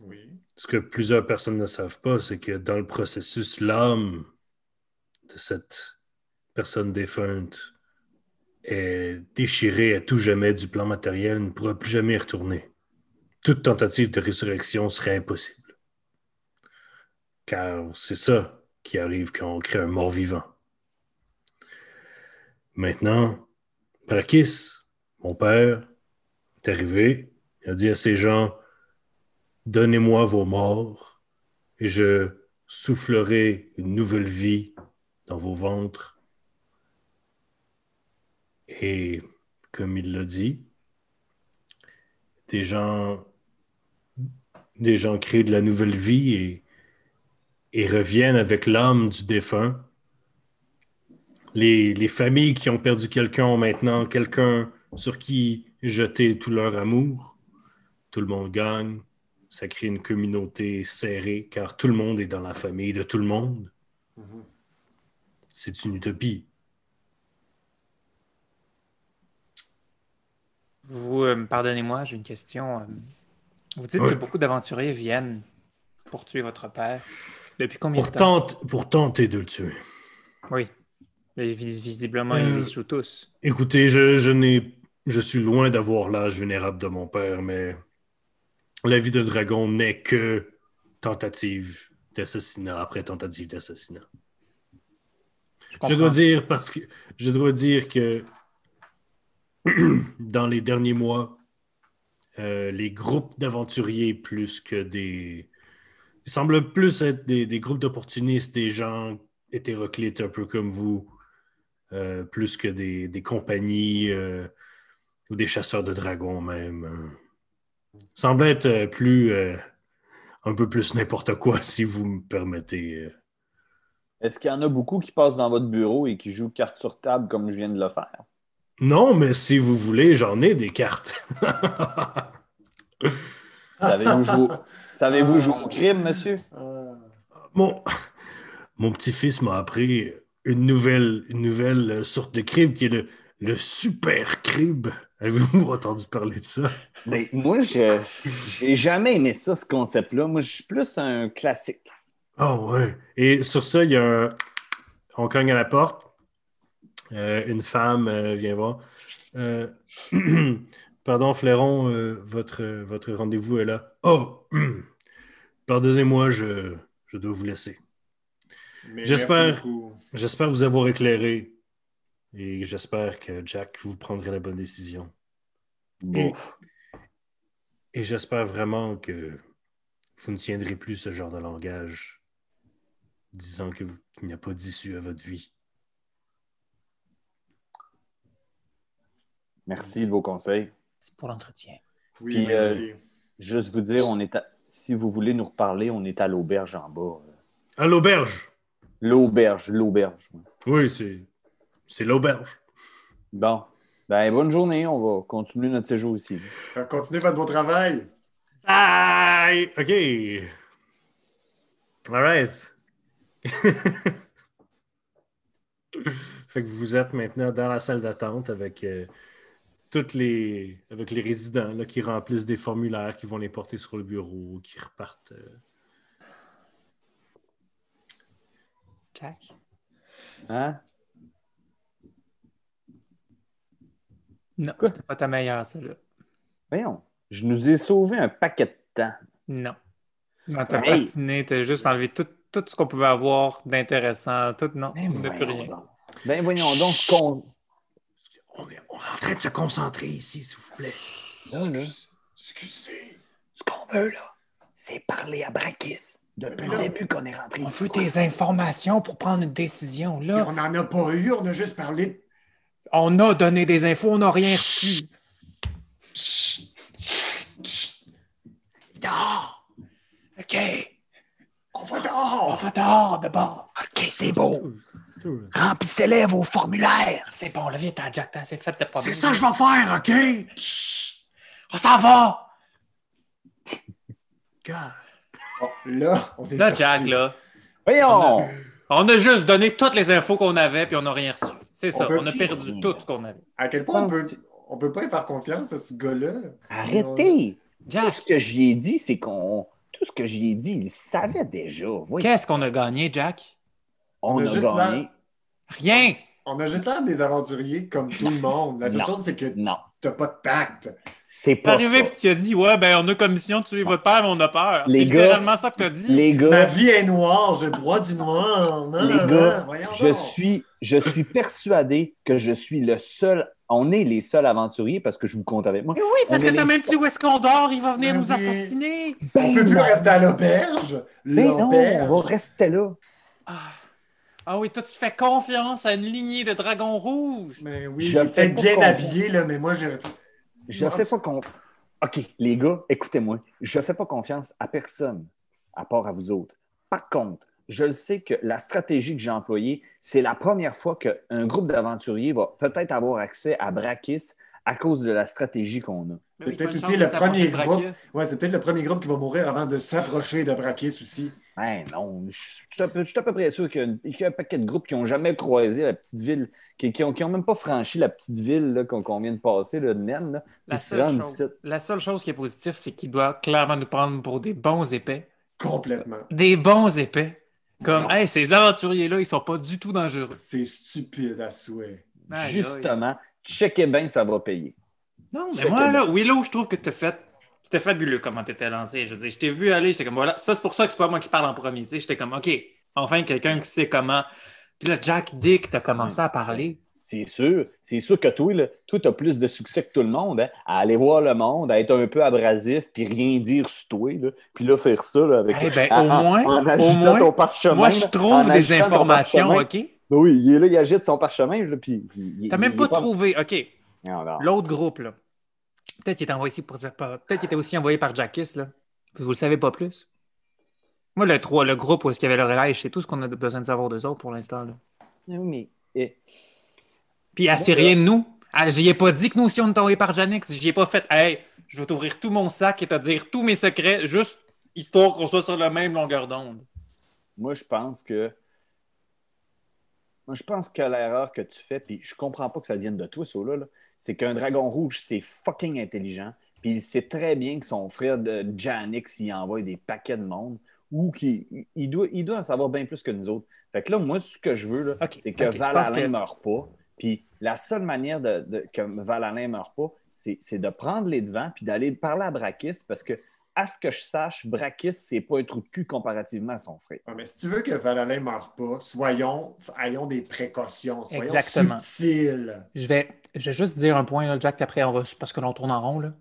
Oui. Ce que plusieurs personnes ne savent pas, c'est que dans le processus, l'âme de cette personne défunte est déchirée à tout jamais du plan matériel, ne pourra plus jamais y retourner. Toute tentative de résurrection serait impossible. Car c'est ça qui arrive quand on crée un mort-vivant. Maintenant, Brakis, mon père, est arrivé, il a dit à ces gens Donnez-moi vos morts et je soufflerai une nouvelle vie dans vos ventres. Et comme il l'a dit, des gens, des gens créent de la nouvelle vie et, et reviennent avec l'âme du défunt. Les, les familles qui ont perdu quelqu'un ont maintenant quelqu'un sur qui jeter tout leur amour. Tout le monde gagne. Ça crée une communauté serrée car tout le monde est dans la famille de tout le monde. C'est une utopie. Vous, euh, pardonnez-moi, j'ai une question. euh. Vous dites Oui. que beaucoup d'aventuriers viennent pour tuer votre père. Depuis combien Pour, de temps? tente- pour tenter de le tuer. Oui. Et visiblement, Euh, ils échouent tous. Écoutez, je, je n'ai, je suis loin d'avoir l'âge vénérable de mon père, mais la vie de dragon n'est que tentative d'assassinat après tentative d'assassinat. Je dois dire parce que je dois dire que dans les derniers mois, euh, les groupes d'aventuriers plus que des. Ils semblent plus être des, des groupes d'opportunistes, des gens hétéroclites un peu comme vous, euh, plus que des, des compagnies euh, ou des chasseurs de dragons même. euh. semble être plus. euh, un peu plus n'importe quoi, si vous me permettez. Est-ce qu'il y en a beaucoup qui passent dans votre bureau et qui jouent carte sur table comme je viens de le faire? Non, mais si vous voulez, j'en ai des cartes. Savez-vous jouer, savez-vous jouer au crime, monsieur? Ah. mon mon petit-fils m'a appris une nouvelle, une nouvelle euh, sorte de crib qui est le, le super crib. Avez-vous entendu parler de ça? Mais moi, je j'ai jamais aimé ça, ce concept-là. Moi, je suis plus un classique. Ah ouais. Et sur ça, il y a un... On cogne à la porte. Euh, une femme euh, vient voir. Euh, Pardon, Flairon, votre, votre rendez-vous est là. Oh! Pardonnez-moi, je, je dois vous laisser. J'espère- vous avoir éclairé et j'espère que Jack, vous prendrez la bonne décision. Bon. Et j'espère vraiment que vous ne tiendrez plus ce genre de langage disant que vous- qu'il n'y a pas d'issue à votre vie. Merci de vos conseils. C'est pour l'entretien. Oui, Puis, merci. Juste vous dire, on est à- si vous voulez nous reparler, on est à l'auberge en bas. À l'auberge! L'auberge, l'auberge. Oui, c'est, c'est l'auberge. Bon. Ben, bonne journée. On va continuer notre séjour ici. Euh, Continuez votre beau travail. Bye! OK. All right. fait que vous êtes maintenant dans la salle d'attente avec euh, toutes les avec les résidents là, qui remplissent des formulaires, qui vont les porter sur le bureau, qui repartent. euh. Jack? Hein? Non, c'était pas ta meilleure, celle-là. Voyons. Je nous ai sauvé un paquet de temps. Non. Quand t'as Hey. patiné, t'as juste enlevé tout, tout ce qu'on pouvait avoir d'intéressant. Tout, non, Ben, on n'a plus rien. donc. Ben, voyons donc ce qu'on. On, est, on est en train de se concentrer ici, s'il vous plaît. Là, là. Excusez. Ce qu'on veut, là, c'est parler à Brakis. Depuis le début qu'on est rentré. On veut des informations pour prendre une décision. Là, on n'en a pas eu, on a juste parlé de... on a donné des infos, on n'a rien reçu. Dehors! OK. On va On dehors! va dehors d'abord. OK, c'est beau. Remplissez-les vos formulaires. C'est bon, là, viens, t'as Jack, t'as assez fait de pas C'est ça que je vais faire, OK? On s'en va! Bon, là, on est Là, sorti. Jack, là, Voyons! on a juste donné toutes les infos qu'on avait, puis on n'a rien reçu. C'est ça, on a perdu tout ce qu'on avait. À quel point on peut, on peut pas y faire confiance à ce gars-là? Arrêtez! Tout Jack, ce que j'y ai dit, c'est qu'on. Tout ce que j'y ai dit, il savait déjà. Qu'est-ce qu'on a gagné, Jack? On, a a, juste gagné. l'air- Rien! On a juste l'air des aventuriers comme tout le monde. La seule Non. chose, c'est que Non, t'as pas de tact. c'est pas arrivé ça. puis tu as dit Ouais, ben on a comme mission de tuer votre père, mais on a peur. C'est littéralement ça que t'as dit. Les Ma gars, vie est noire, je bois du noir. Non, les non, gars, non, voyons je donc. suis, je suis persuadé que je suis le seul. On est les seuls aventuriers parce que je vous compte avec moi. Mais oui, parce On que t'as même dit où est-ce qu'on dort, il va venir Ben nous oui. assassiner. On peut plus rester à l'auberge. Ben non, on va rester là. Ah. Ah oui, toi, tu fais confiance à une lignée de dragons rouges. Mais oui, Je fais peut-être pas bien habillé, là, mais moi, j'ai. Je fais pas confiance. OK, les gars, écoutez-moi. Je fais pas confiance à personne, à part à vous autres. Par contre, je le sais que la stratégie que j'ai employée, c'est la première fois qu'un groupe d'aventuriers va peut-être avoir accès à Brakis à cause de la stratégie qu'on a. C'est Oui, peut-être aussi le premier groupe. Ouais, c'est peut-être le premier groupe qui va mourir avant de s'approcher de Brakis aussi. Ben non, je suis à peu, je suis à peu près sûr qu'il y a y un paquet de groupes qui n'ont jamais croisé la petite ville, qui n'ont qui ont même pas franchi la petite ville là, qu'on vient de passer, là, de là, La seule, chose, la seule chose qui est positive, c'est qu'il doit clairement nous prendre pour des bons épais. Complètement. Des bons épais. Comme, Non. hey, ces aventuriers-là, ils sont pas du tout dangereux. C'est stupide à souhait. Justement, checkez bien, ça va payer. Non, mais Check moi, là, Willow, je trouve que t'as fait. C'était fabuleux comment t'étais lancé. Je veux dire, je t'ai vu aller, j'étais comme, voilà, ça, c'est pour ça que c'est pas moi qui parle en premier. Tu sais, j'étais comme, OK, enfin, quelqu'un qui sait comment. Puis là, Jack Dick, t'as commencé à parler. C'est sûr. C'est sûr que toi, là, toi, tu as plus de succès que tout le monde, hein, à aller voir le monde, à être un peu abrasif, puis rien dire sur toi, là, puis là, faire ça là, avec. Eh ben, en- au en- moins, en au moins, ton parchemin. Moi, je trouve des informations. OK? Ben oui, il est là, il agite son parchemin, là, puis. T'as même il pas trouvé. OK, l'autre groupe, là. Peut-être qu'il était envoyé ici pour Peut-être qu'il était aussi envoyé par Jackis, là. Vous le savez pas plus? Moi, le 3, le groupe où est-ce qu'il y avait le relais, c'est tout ce qu'on a besoin de savoir d'eux autres pour l'instant, là. Oui, mais. eh, Puis elle sait rien de nous. Elle, j'y ai pas dit que nous aussi on est envoyé par Janix. J'y ai pas fait. Hey, je vais t'ouvrir tout mon sac et te dire tous mes secrets, juste histoire qu'on soit sur la même longueur d'onde. Moi, je pense que. Moi, je pense que l'erreur que tu fais, puis je comprends pas que ça vienne de toi, ça, là, là, c'est qu'un dragon rouge, c'est fucking intelligent. Puis il sait très bien que son frère de Janix, il envoie des paquets de monde ou qu'il il doit, il doit en savoir bien plus que nous autres. Fait que là, moi, ce que je veux, c'est que ok, je pense Valalin que- ne meure pas. Puis la seule manière de, de- que Valalin ne meure pas, c'est c'est de prendre les devants puis d'aller parler à Brakis parce que, à ce que je sache, Brakis, c'est pas un trou de cul comparativement à son frère. Ouais, mais si tu veux que Valalin ne meure pas, soyons, ayons des précautions, soyons Exactement. subtils. Je vais, je vais juste dire un point, là, Jack, puis après on va. Parce que l'on tourne en rond, là.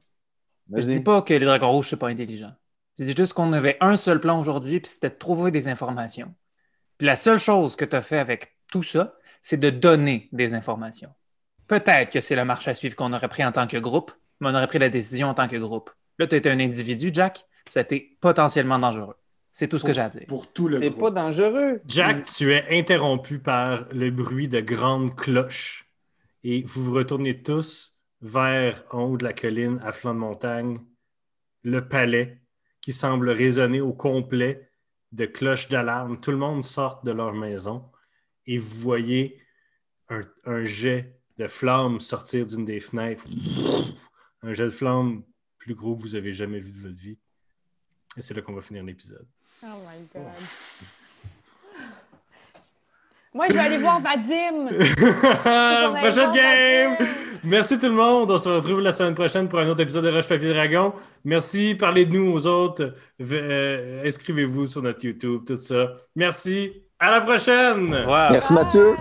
Je dis pas que les dragons rouges, c'est pas intelligent. Je dis juste qu'on avait un seul plan aujourd'hui, puis c'était de trouver des informations. Puis la seule chose que tu as fait avec tout ça, c'est de donner des informations. Peut-être que c'est la marche à suivre qu'on aurait pris en tant que groupe, mais on aurait pris la décision en tant que groupe. Là, tu étais un individu, Jack, ça a été potentiellement dangereux. C'est tout ce que j'ai à dire. Pour tout le C'est pas dangereux. Jack, tu es interrompu par le bruit de grandes cloches et vous vous retournez tous vers en haut de la colline à flanc de montagne, le palais qui semble résonner au complet de cloches d'alarme. Tout le monde sort de leur maison et vous voyez un, un jet de flammes sortir d'une des fenêtres. Un jet de flammes plus gros que vous avez jamais vu de votre vie. Et c'est là qu'on va finir l'épisode. Oh my God. Moi, je vais aller voir Vadim. Prochaine game! Merci tout le monde. On se retrouve la semaine prochaine pour un autre épisode de Roche Papier Dragon. Merci. Parlez de nous aux autres. Euh, Inscrivez-vous sur notre YouTube, tout ça. Merci. À la prochaine! Wow. Merci Mathieu.